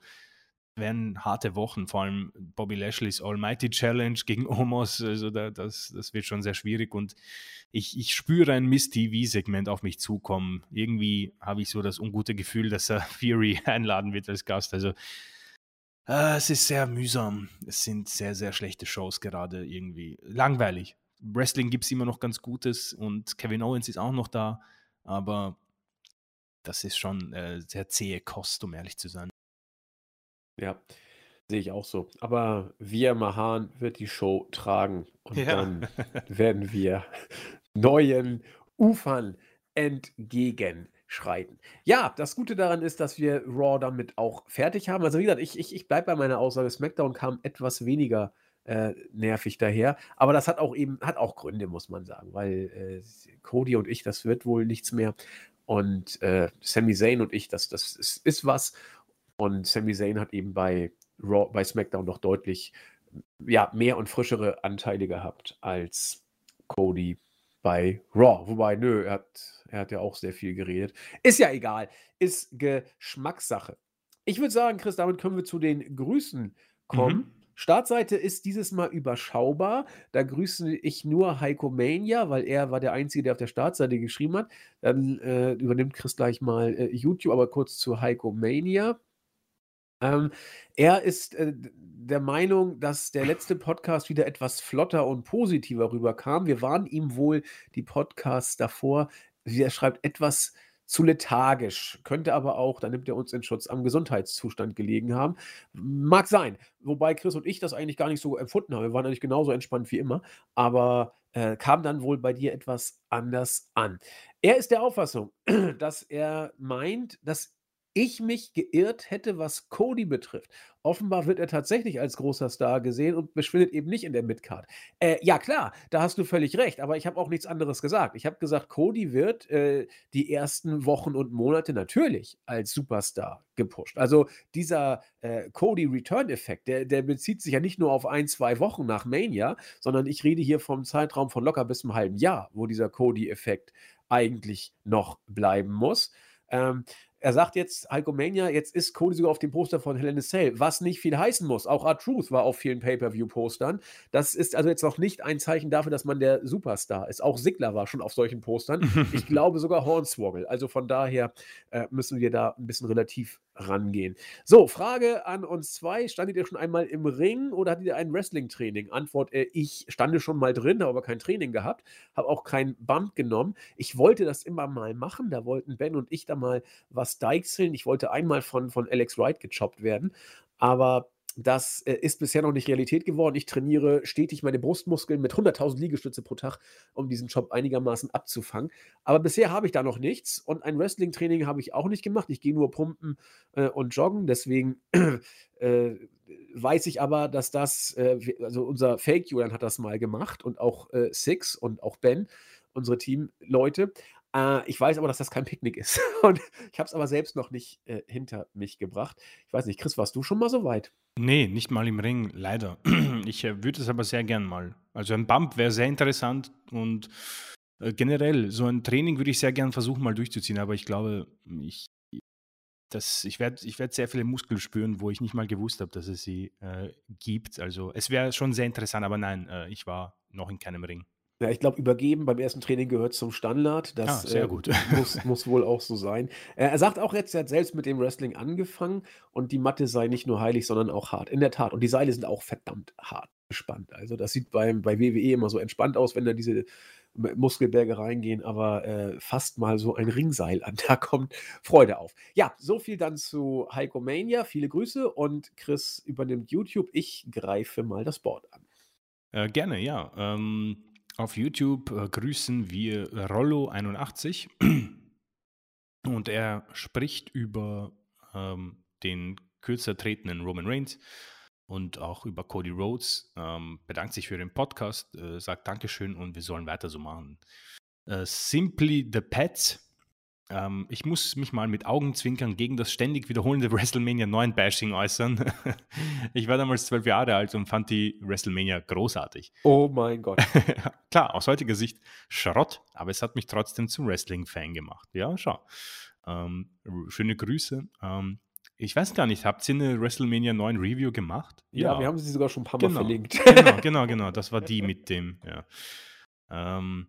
werden harte Wochen, vor allem Bobby Lashley's Almighty Challenge gegen Omos, also da, das, das wird schon sehr schwierig und ich, ich spüre ein Miss-TV-Segment auf mich zukommen. Irgendwie habe ich so das ungute Gefühl, dass er Fury einladen wird als Gast. Also äh, es ist sehr mühsam. Es sind sehr, sehr schlechte Shows gerade irgendwie. Langweilig. Wrestling gibt es immer noch ganz Gutes und Kevin Owens ist auch noch da, aber das ist schon äh, sehr zähe Kost, um ehrlich zu sein. Ja, sehe ich auch so. Aber wir Mahan wird die Show tragen und ja. dann werden wir neuen Ufern entgegenschreiten. Ja, das Gute daran ist, dass wir Raw damit auch fertig haben. Also wie gesagt, ich, ich, ich bleibe bei meiner Aussage, SmackDown kam etwas weniger äh, nervig daher. Aber das hat auch eben, hat auch Gründe, muss man sagen, weil äh, Cody und ich, das wird wohl nichts mehr. Und äh, Sami Zayn und ich, das, das ist, ist was. Und Sami Zayn hat eben bei, Raw, bei SmackDown noch deutlich ja, mehr und frischere Anteile gehabt als Cody bei Raw. Wobei, nö, er hat, er hat ja auch sehr viel geredet. Ist ja egal. Ist Geschmackssache. Ich würde sagen, Chris, damit können wir zu den Grüßen kommen. Mhm. Startseite ist dieses Mal überschaubar. Da grüße ich nur Heiko Mania, weil er war der Einzige, der auf der Startseite geschrieben hat. Dann äh, übernimmt Chris gleich mal äh, YouTube, aber kurz zu Heiko Mania. Ähm, er ist äh, der Meinung, dass der letzte Podcast wieder etwas flotter und positiver rüberkam. Wir waren ihm wohl die Podcasts davor, wie er schreibt, etwas zu lethargisch. Könnte aber auch, da nimmt er uns in Schutz, am Gesundheitszustand gelegen haben. Mag sein. Wobei Chris und ich das eigentlich gar nicht so empfunden haben. Wir waren eigentlich genauso entspannt wie immer. Aber äh, kam dann wohl bei dir etwas anders an. Er ist der Auffassung, dass er meint, dass ich mich geirrt hätte, was Cody betrifft. Offenbar wird er tatsächlich als großer Star gesehen und verschwindet eben nicht in der Midcard. Äh, ja, klar, da hast du völlig recht, aber ich habe auch nichts anderes gesagt. Ich habe gesagt, Cody wird äh, die ersten Wochen und Monate natürlich als Superstar gepusht. Also dieser äh, Cody-Return-Effekt, der, der bezieht sich ja nicht nur auf ein, zwei Wochen nach Mania, sondern ich rede hier vom Zeitraum von locker bis einem halben Jahr, wo dieser Cody-Effekt eigentlich noch bleiben muss. Ähm, er sagt jetzt, Hulkomania, jetzt ist Cody sogar auf dem Poster von Hell in a Cell, was nicht viel heißen muss. Auch R-Truth war auf vielen Pay-Per-View-Postern. Das ist also jetzt noch nicht ein Zeichen dafür, dass man der Superstar ist. Auch Sigler war schon auf solchen Postern. ich glaube sogar Hornswoggle. Also von daher äh, müssen wir da ein bisschen relativ rangehen. So, Frage an uns zwei. Standet ihr schon einmal im Ring oder hattet ihr ein Wrestling-Training? Antwort, äh, ich stande schon mal drin, habe aber kein Training gehabt, habe auch kein Band genommen. Ich wollte das immer mal machen, da wollten Ben und ich da mal was deichseln. Ich wollte einmal von, von Alex Wright gechoppt werden, aber das äh, ist bisher noch nicht Realität geworden. Ich trainiere stetig meine Brustmuskeln mit 100.000 Liegestütze pro Tag, um diesen Job einigermaßen abzufangen. Aber bisher habe ich da noch nichts und ein Wrestling-Training habe ich auch nicht gemacht. Ich gehe nur pumpen äh, und joggen. Deswegen äh, weiß ich aber, dass das, äh, also unser Fake-Julian hat das mal gemacht und auch äh, Six und auch Ben, unsere Teamleute. Ich weiß aber, dass das kein Picknick ist. Und ich habe es aber selbst noch nicht äh, hinter mich gebracht. Ich weiß nicht, Chris, warst du schon mal so weit? Nee, nicht mal im Ring, leider. Ich äh, würde es aber sehr gern mal. Also ein Bump wäre sehr interessant und äh, generell so ein Training würde ich sehr gern versuchen, mal durchzuziehen. Aber ich glaube, ich, ich werde ich werd sehr viele Muskeln spüren, wo ich nicht mal gewusst habe, dass es sie äh, gibt. Also es wäre schon sehr interessant, aber nein, äh, ich war noch in keinem Ring. Ja, ich glaube, übergeben beim ersten Training gehört zum Standard. Das ah, sehr äh, gut. muss, muss wohl auch so sein. Äh, er sagt auch jetzt, er hat selbst mit dem Wrestling angefangen und die Matte sei nicht nur heilig, sondern auch hart. In der Tat. Und die Seile sind auch verdammt hart gespannt. Also das sieht beim, bei WWE immer so entspannt aus, wenn da diese Muskelberge reingehen, aber äh, fast mal so ein Ringseil an. Da kommt Freude auf. Ja, so viel dann zu Heiko Mania. Viele Grüße und Chris übernimmt YouTube. Ich greife mal das Board an. Äh, gerne, ja. Ähm auf YouTube äh, grüßen wir Rollo81 und er spricht über ähm, den kürzer tretenden Roman Reigns und auch über Cody Rhodes, ähm, bedankt sich für den Podcast, äh, sagt Dankeschön und wir sollen weiter so machen. Äh, Simply the Pets ähm, ich muss mich mal mit Augenzwinkern gegen das ständig wiederholende WrestleMania 9 Bashing äußern. ich war damals zwölf Jahre alt und fand die WrestleMania großartig. Oh mein Gott. Klar, aus heutiger Sicht Schrott, aber es hat mich trotzdem zum Wrestling-Fan gemacht. Ja, schau. Ähm, schöne Grüße. Ähm, ich weiß gar nicht, habt ihr eine WrestleMania 9 Review gemacht? Ja, ja. wir haben sie sogar schon ein paar Mal genau. verlinkt. Genau, genau, genau. Das war die mit dem, ja. Ähm,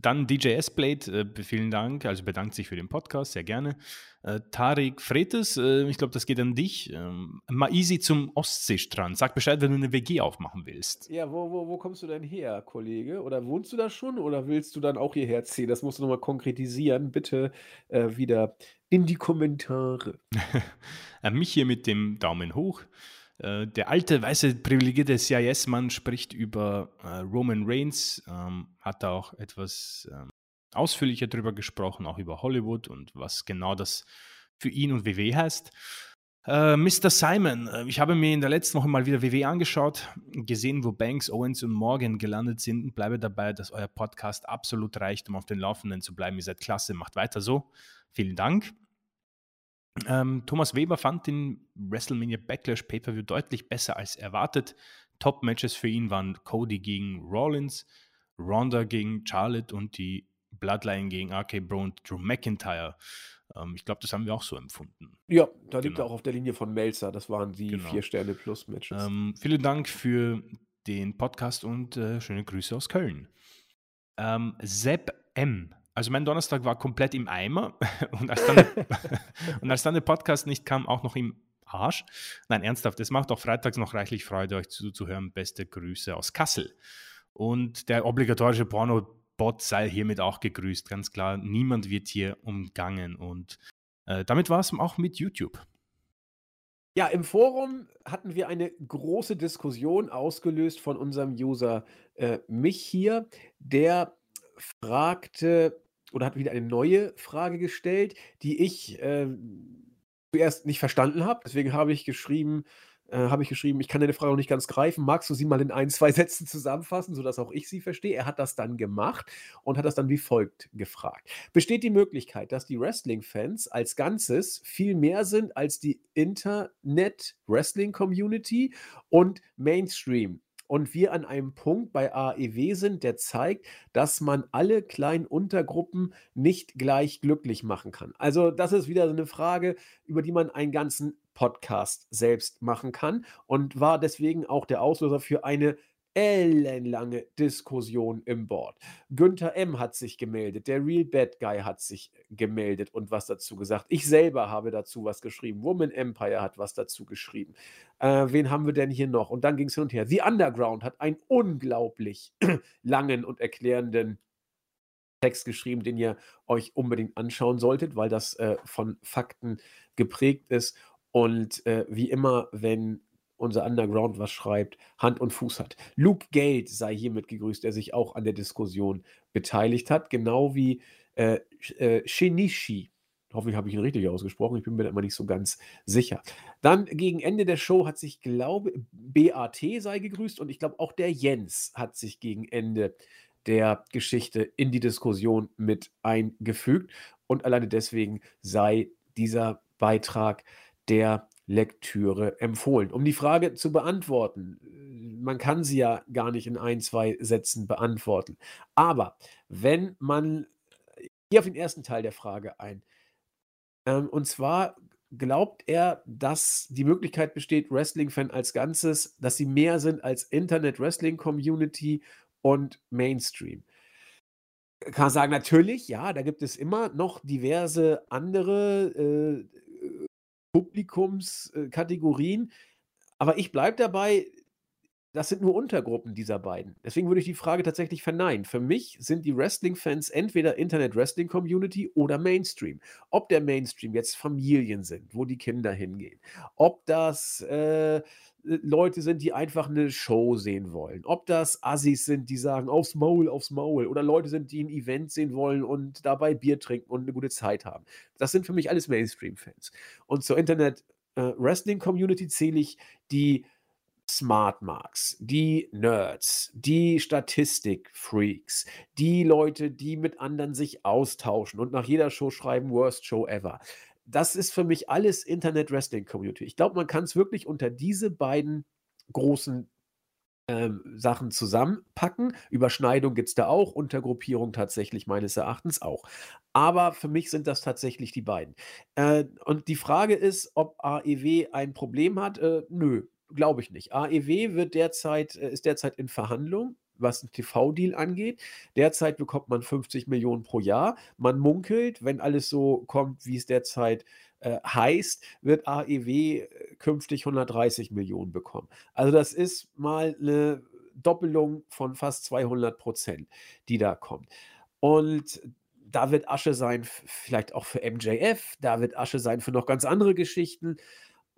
Dann DJ S-Blade, äh, vielen Dank, also bedankt sich für den Podcast, sehr gerne. Äh, Tarik Fretes, äh, ich glaube, das geht an dich. Ähm, easy zum Ostseestrand. Sag Bescheid, wenn du eine WG aufmachen willst. Ja, wo, wo, wo kommst du denn her, Kollege? Oder wohnst du da schon oder willst du dann auch hierher ziehen? Das musst du nochmal konkretisieren. Bitte äh, wieder in die Kommentare. Mich hier mit dem Daumen hoch. Äh, der alte, weiße, privilegierte CIS-Mann spricht über äh, Roman Reigns, ähm, hat da auch etwas ähm, ausführlicher drüber gesprochen, auch über Hollywood und was genau das für ihn und WW heißt. Äh, Mr. Simon, äh, ich habe mir in der letzten Woche mal wieder WW angeschaut, gesehen, wo Banks, Owens und Morgan gelandet sind und bleibe dabei, dass euer Podcast absolut reicht, um auf den Laufenden zu bleiben. Ihr seid klasse, macht weiter so. Vielen Dank. Ähm, Thomas Weber fand den WrestleMania Backlash Pay-Per-View deutlich besser als erwartet. Top-Matches für ihn waren Cody gegen Rollins, Ronda gegen Charlotte und die Bloodline gegen RK Bro und Drew McIntyre. Ähm, ich glaube, das haben wir auch so empfunden. Ja, da liegt er genau. auch auf der Linie von Melzer. Das waren die genau. vier Sterne plus Matches. Ähm, vielen Dank für den Podcast und äh, schöne Grüße aus Köln. Ähm, Sepp M also mein Donnerstag war komplett im Eimer und als dann, und als dann der Podcast nicht kam, auch noch im Arsch. Nein, ernsthaft, es macht auch freitags noch reichlich Freude, euch zuzuhören. Beste Grüße aus Kassel. Und der obligatorische Porno-Bot sei hiermit auch gegrüßt. Ganz klar, niemand wird hier umgangen. Und äh, damit war es auch mit YouTube. Ja, im Forum hatten wir eine große Diskussion ausgelöst von unserem User äh, mich hier, der fragte, oder hat wieder eine neue Frage gestellt, die ich äh, zuerst nicht verstanden habe. Deswegen habe ich geschrieben, äh, habe ich geschrieben, ich kann deine Frage noch nicht ganz greifen. Magst du sie mal in ein, zwei Sätzen zusammenfassen, sodass auch ich sie verstehe? Er hat das dann gemacht und hat das dann wie folgt gefragt. Besteht die Möglichkeit, dass die Wrestling-Fans als Ganzes viel mehr sind als die Internet-Wrestling-Community und Mainstream? Und wir an einem Punkt bei AEW sind, der zeigt, dass man alle kleinen Untergruppen nicht gleich glücklich machen kann. Also das ist wieder so eine Frage, über die man einen ganzen Podcast selbst machen kann und war deswegen auch der Auslöser für eine ellenlange Diskussion im Board. Günther M. hat sich gemeldet, der Real Bad Guy hat sich gemeldet und was dazu gesagt. Ich selber habe dazu was geschrieben. Woman Empire hat was dazu geschrieben. Äh, wen haben wir denn hier noch? Und dann ging es hin und her. The Underground hat einen unglaublich langen und erklärenden Text geschrieben, den ihr euch unbedingt anschauen solltet, weil das äh, von Fakten geprägt ist. Und äh, wie immer, wenn unser Underground was schreibt, Hand und Fuß hat. Luke Gate sei hiermit gegrüßt, der sich auch an der Diskussion beteiligt hat, genau wie äh, äh, Shinichi. Hoffentlich habe ich ihn richtig ausgesprochen, ich bin mir da immer nicht so ganz sicher. Dann gegen Ende der Show hat sich, glaube BAT sei gegrüßt und ich glaube auch der Jens hat sich gegen Ende der Geschichte in die Diskussion mit eingefügt und alleine deswegen sei dieser Beitrag der Lektüre empfohlen. Um die Frage zu beantworten, man kann sie ja gar nicht in ein, zwei Sätzen beantworten. Aber wenn man, hier auf den ersten Teil der Frage ein, ähm, und zwar glaubt er, dass die Möglichkeit besteht, Wrestling-Fan als Ganzes, dass sie mehr sind als Internet-Wrestling-Community und Mainstream. Kann man sagen, natürlich, ja, da gibt es immer noch diverse andere äh, Publikumskategorien. Aber ich bleibe dabei, das sind nur Untergruppen dieser beiden. Deswegen würde ich die Frage tatsächlich verneinen. Für mich sind die Wrestling-Fans entweder Internet-Wrestling-Community oder Mainstream. Ob der Mainstream jetzt Familien sind, wo die Kinder hingehen, ob das äh, Leute sind, die einfach eine Show sehen wollen, ob das Assis sind, die sagen aufs Maul, aufs Maul, oder Leute sind, die ein Event sehen wollen und dabei Bier trinken und eine gute Zeit haben. Das sind für mich alles Mainstream-Fans. Und zur Internet-Wrestling-Community äh, zähle ich die Smart Marks, die Nerds, die Statistik-Freaks, die Leute, die mit anderen sich austauschen und nach jeder Show schreiben, Worst Show ever das ist für mich alles Internet-Wrestling-Community. Ich glaube, man kann es wirklich unter diese beiden großen ähm, Sachen zusammenpacken. Überschneidung gibt es da auch, Untergruppierung tatsächlich meines Erachtens auch. Aber für mich sind das tatsächlich die beiden. Äh, und die Frage ist, ob AEW ein Problem hat. Äh, nö, glaube ich nicht. AEW wird derzeit, äh, ist derzeit in Verhandlung was 'n TV-Deal angeht. Derzeit bekommt man 50 Millionen pro Jahr. Man munkelt, wenn alles so kommt, wie es derzeit, äh, heißt, wird AEW äh, künftig 130 Millionen bekommen. Also, das ist mal eine Doppelung von fast 200% die da kommt. Und da wird Asche sein vielleicht auch für MJF, da wird Asche sein für noch ganz andere Geschichten.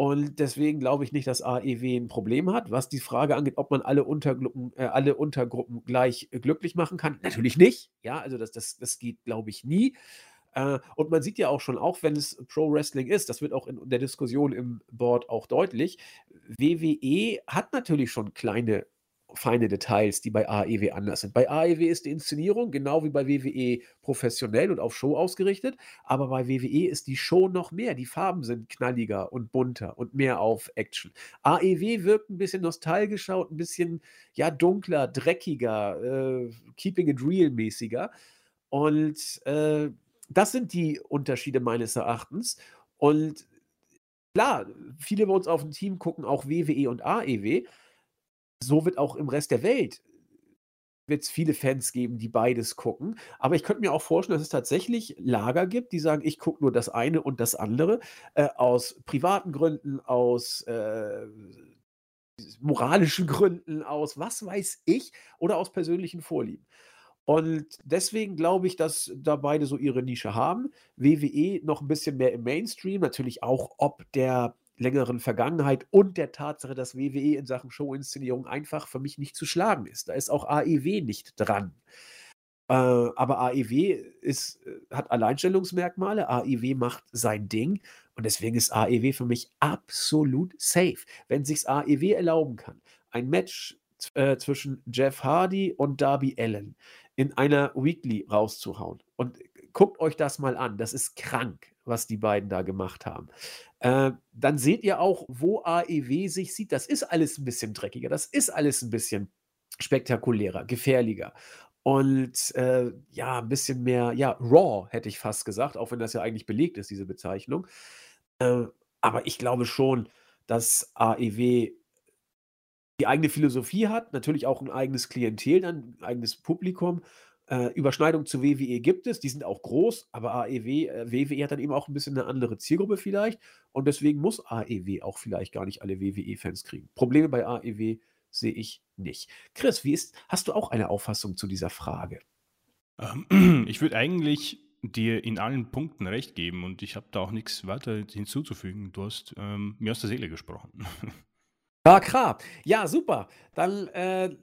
Und deswegen glaube ich nicht, dass AEW ein Problem hat. Was die Frage angeht, ob man alle Untergruppen äh, alle Untergruppen gleich äh, glücklich machen kann, natürlich nicht. Ja, also das das das geht, glaube ich, nie. Äh, und man sieht ja auch schon, auch wenn es Pro Wrestling ist, das wird auch in der Diskussion im Board auch deutlich, WWE hat natürlich schon kleine feine Details, die bei AEW anders sind. Bei AEW ist die Inszenierung genau wie bei WWE professionell und auf Show ausgerichtet, aber bei WWE ist die Show noch mehr. Die Farben sind knalliger und bunter und mehr auf Action. AEW wirkt ein bisschen nostalgischer und ein bisschen ja dunkler, dreckiger, äh, keeping it real mäßiger. Und äh, das sind die Unterschiede meines Erachtens. Und klar, viele bei uns auf dem Team gucken auch WWE und AEW so wird auch im Rest der Welt wird es viele Fans geben, die beides gucken. Aber ich könnte mir auch vorstellen, dass es tatsächlich Lager gibt, die sagen, ich gucke nur das eine und das andere, äh, aus privaten Gründen, aus äh, moralischen Gründen, aus was weiß ich, oder aus persönlichen Vorlieben. Und deswegen glaube ich, dass da beide so ihre Nische haben. WWE noch ein bisschen mehr im Mainstream, natürlich auch ob der längeren Vergangenheit und der Tatsache, dass WWE in Sachen Showinszenierung einfach für mich nicht zu schlagen ist. Da ist auch AEW nicht dran. Äh, aber AEW ist, äh, hat Alleinstellungsmerkmale, AEW macht sein Ding und deswegen ist AEW für mich absolut safe. Wenn sich's AEW erlauben kann, ein Match äh, zwischen Jeff Hardy und Darby Allen in einer Weekly rauszuhauen und guckt euch das mal an, das ist krank was die beiden da gemacht haben. Äh, dann seht ihr auch, wo AEW sich sieht. Das ist alles ein bisschen dreckiger, das ist alles ein bisschen spektakulärer, gefährlicher. Und äh, ja, ein bisschen mehr, ja, raw, hätte ich fast gesagt, auch wenn das ja eigentlich belegt ist, diese Bezeichnung. Äh, aber ich glaube schon, dass AEW die eigene Philosophie hat, natürlich auch ein eigenes Klientel, ein eigenes Publikum äh, Überschneidung zu WWE gibt es, die sind auch groß, aber AEW, äh, WWE hat dann eben auch ein bisschen eine andere Zielgruppe vielleicht und deswegen muss AEW auch vielleicht gar nicht alle WWE-Fans kriegen. Probleme bei AEW sehe ich nicht. Chris, wie ist, hast du auch eine Auffassung zu dieser Frage? Ähm, ich würde eigentlich dir in allen Punkten recht geben und ich habe da auch nichts weiter hinzuzufügen. Du hast ähm, mir aus der Seele gesprochen. Ja, klar. Ja, super. Dann äh,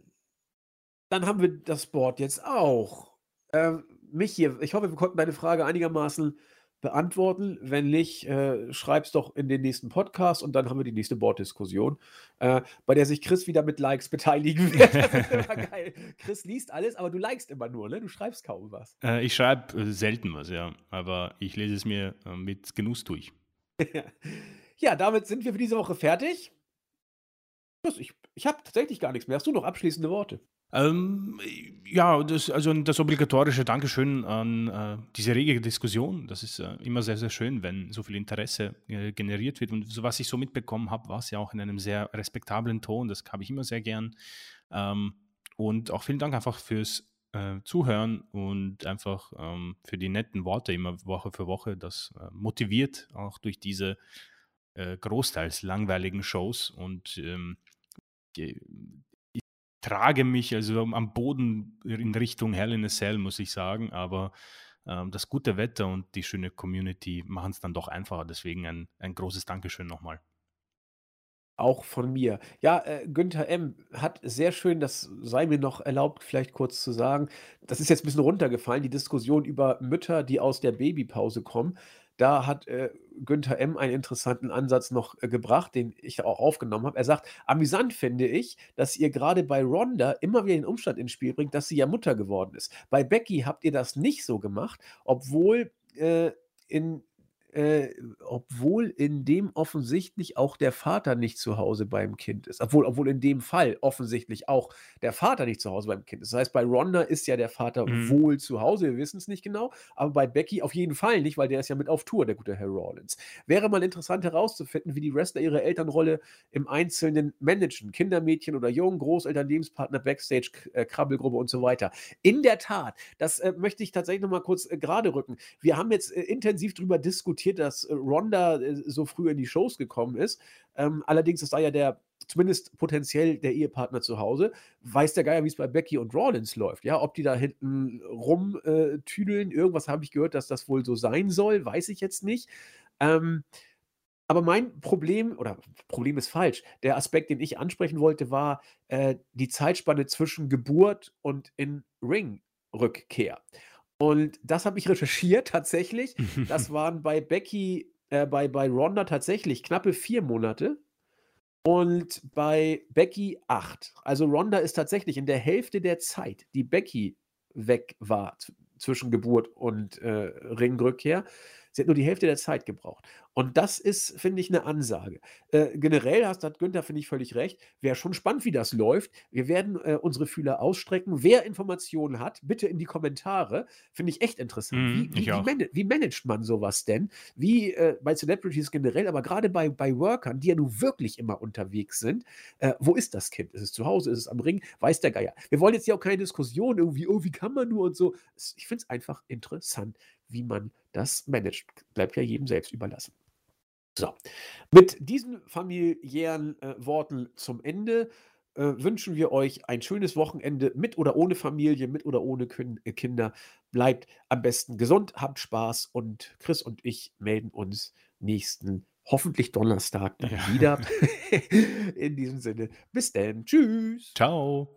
dann haben wir das Board jetzt auch. Ähm, Michi, ich hoffe, wir konnten deine Frage einigermaßen beantworten. Wenn nicht, äh, schreib's doch in den nächsten Podcast und dann haben wir die nächste Borddiskussion, äh, bei der sich Chris wieder mit Likes beteiligen wird. geil. Chris liest alles, aber du likest immer nur, ne? Du schreibst kaum was. Äh, ich schreibe äh, selten was, ja. Aber ich lese es mir äh, mit Genuss durch. ja, damit sind wir für diese Woche fertig. Ich, ich habe tatsächlich gar nichts mehr. Hast du noch abschließende Worte? Ähm, ja, das, also das obligatorische Dankeschön an äh, diese rege Diskussion. Das ist äh, immer sehr, sehr schön, wenn so viel Interesse äh, generiert wird. Und so, was ich so mitbekommen habe, war es ja auch in einem sehr respektablen Ton. Das habe ich immer sehr gern. Ähm, und auch vielen Dank einfach fürs äh, Zuhören und einfach ähm, für die netten Worte immer Woche für Woche. Das äh, motiviert auch durch diese äh, großteils langweiligen Shows und ähm, trage mich also am Boden in Richtung Hell in a Cell, muss ich sagen. Aber ähm, das gute Wetter und die schöne Community machen es dann doch einfacher. Deswegen ein, ein großes Dankeschön nochmal. Auch von mir. Ja, äh, Günther M. hat sehr schön, das sei mir noch erlaubt, vielleicht kurz zu sagen, das ist jetzt ein bisschen runtergefallen, die Diskussion über Mütter, die aus der Babypause kommen. Da hat äh, Günther M. einen interessanten Ansatz noch äh, gebracht, den ich auch aufgenommen habe. Er sagt, amüsant finde ich, dass ihr gerade bei Ronda immer wieder den Umstand ins Spiel bringt, dass sie ja Mutter geworden ist. Bei Becky habt ihr das nicht so gemacht, obwohl äh, in äh, obwohl in dem offensichtlich auch der Vater nicht zu Hause beim Kind ist. Obwohl, obwohl in dem Fall offensichtlich auch der Vater nicht zu Hause beim Kind ist. Das heißt, bei Rhonda ist ja der Vater Mhm. wohl zu Hause, wir wissen es nicht genau, aber bei Becky auf jeden Fall nicht, weil der ist ja mit auf Tour, der gute Herr Rollins. Wäre mal interessant herauszufinden, wie die Wrestler ihre Elternrolle im Einzelnen managen. Kindermädchen oder Jungen, Großeltern, Lebenspartner, Backstage, äh, Krabbelgruppe und so weiter. In der Tat, das äh, möchte ich tatsächlich nochmal kurz äh, gerade rücken. Wir haben jetzt äh, intensiv darüber diskutiert, dass äh, Ronda äh, so früh in die Shows gekommen ist. Ähm, allerdings ist da ja der zumindest potenziell der Ehepartner zu Hause. Weiß der Geier, wie es bei Becky und Rollins läuft. Ja, ob die da hinten rumtüdeln, äh, irgendwas habe ich gehört, dass das wohl so sein soll, weiß ich jetzt nicht. Ähm, aber mein Problem, oder Problem ist falsch, der Aspekt, den ich ansprechen wollte, war äh, die Zeitspanne zwischen Geburt und in Ring-Rückkehr. Und das habe ich recherchiert tatsächlich. Das waren bei Becky, äh, bei, bei Ronda tatsächlich knappe vier Monate und bei Becky acht. Also Ronda ist tatsächlich in der Hälfte der Zeit, die Becky weg war zwischen Geburt und äh, Ringrückkehr. Sie hat nur die Hälfte der Zeit gebraucht. Und das ist, finde ich, eine Ansage. Äh, generell hast, hat Günther, finde ich, völlig recht. Wäre schon spannend, wie das läuft. Wir werden äh, unsere Fühler ausstrecken. Wer Informationen hat, bitte in die Kommentare. Finde ich echt interessant. Mhm, wie, wie, wie, mana wie managt man sowas denn? Wie äh, bei Celebrities generell, aber gerade bei, bei Workern, die ja nun wirklich immer unterwegs sind. Äh, wo ist das Kind? Ist es zu Hause? Ist es am Ring? Weiß der Geier. Wir wollen jetzt hier auch keine Diskussion irgendwie, oh, wie kann man nur und so. Ich finde es einfach interessant, wie man das managt. Bleibt ja jedem selbst überlassen. So, mit diesen familiären äh, Worten zum Ende äh, wünschen wir euch ein schönes Wochenende mit oder ohne Familie, mit oder ohne Kün- äh, Kinder. Bleibt am besten gesund, habt Spaß und Chris und ich melden uns nächsten, hoffentlich Donnerstag Ja. wieder. In diesem Sinne, bis dann. Tschüss. Ciao.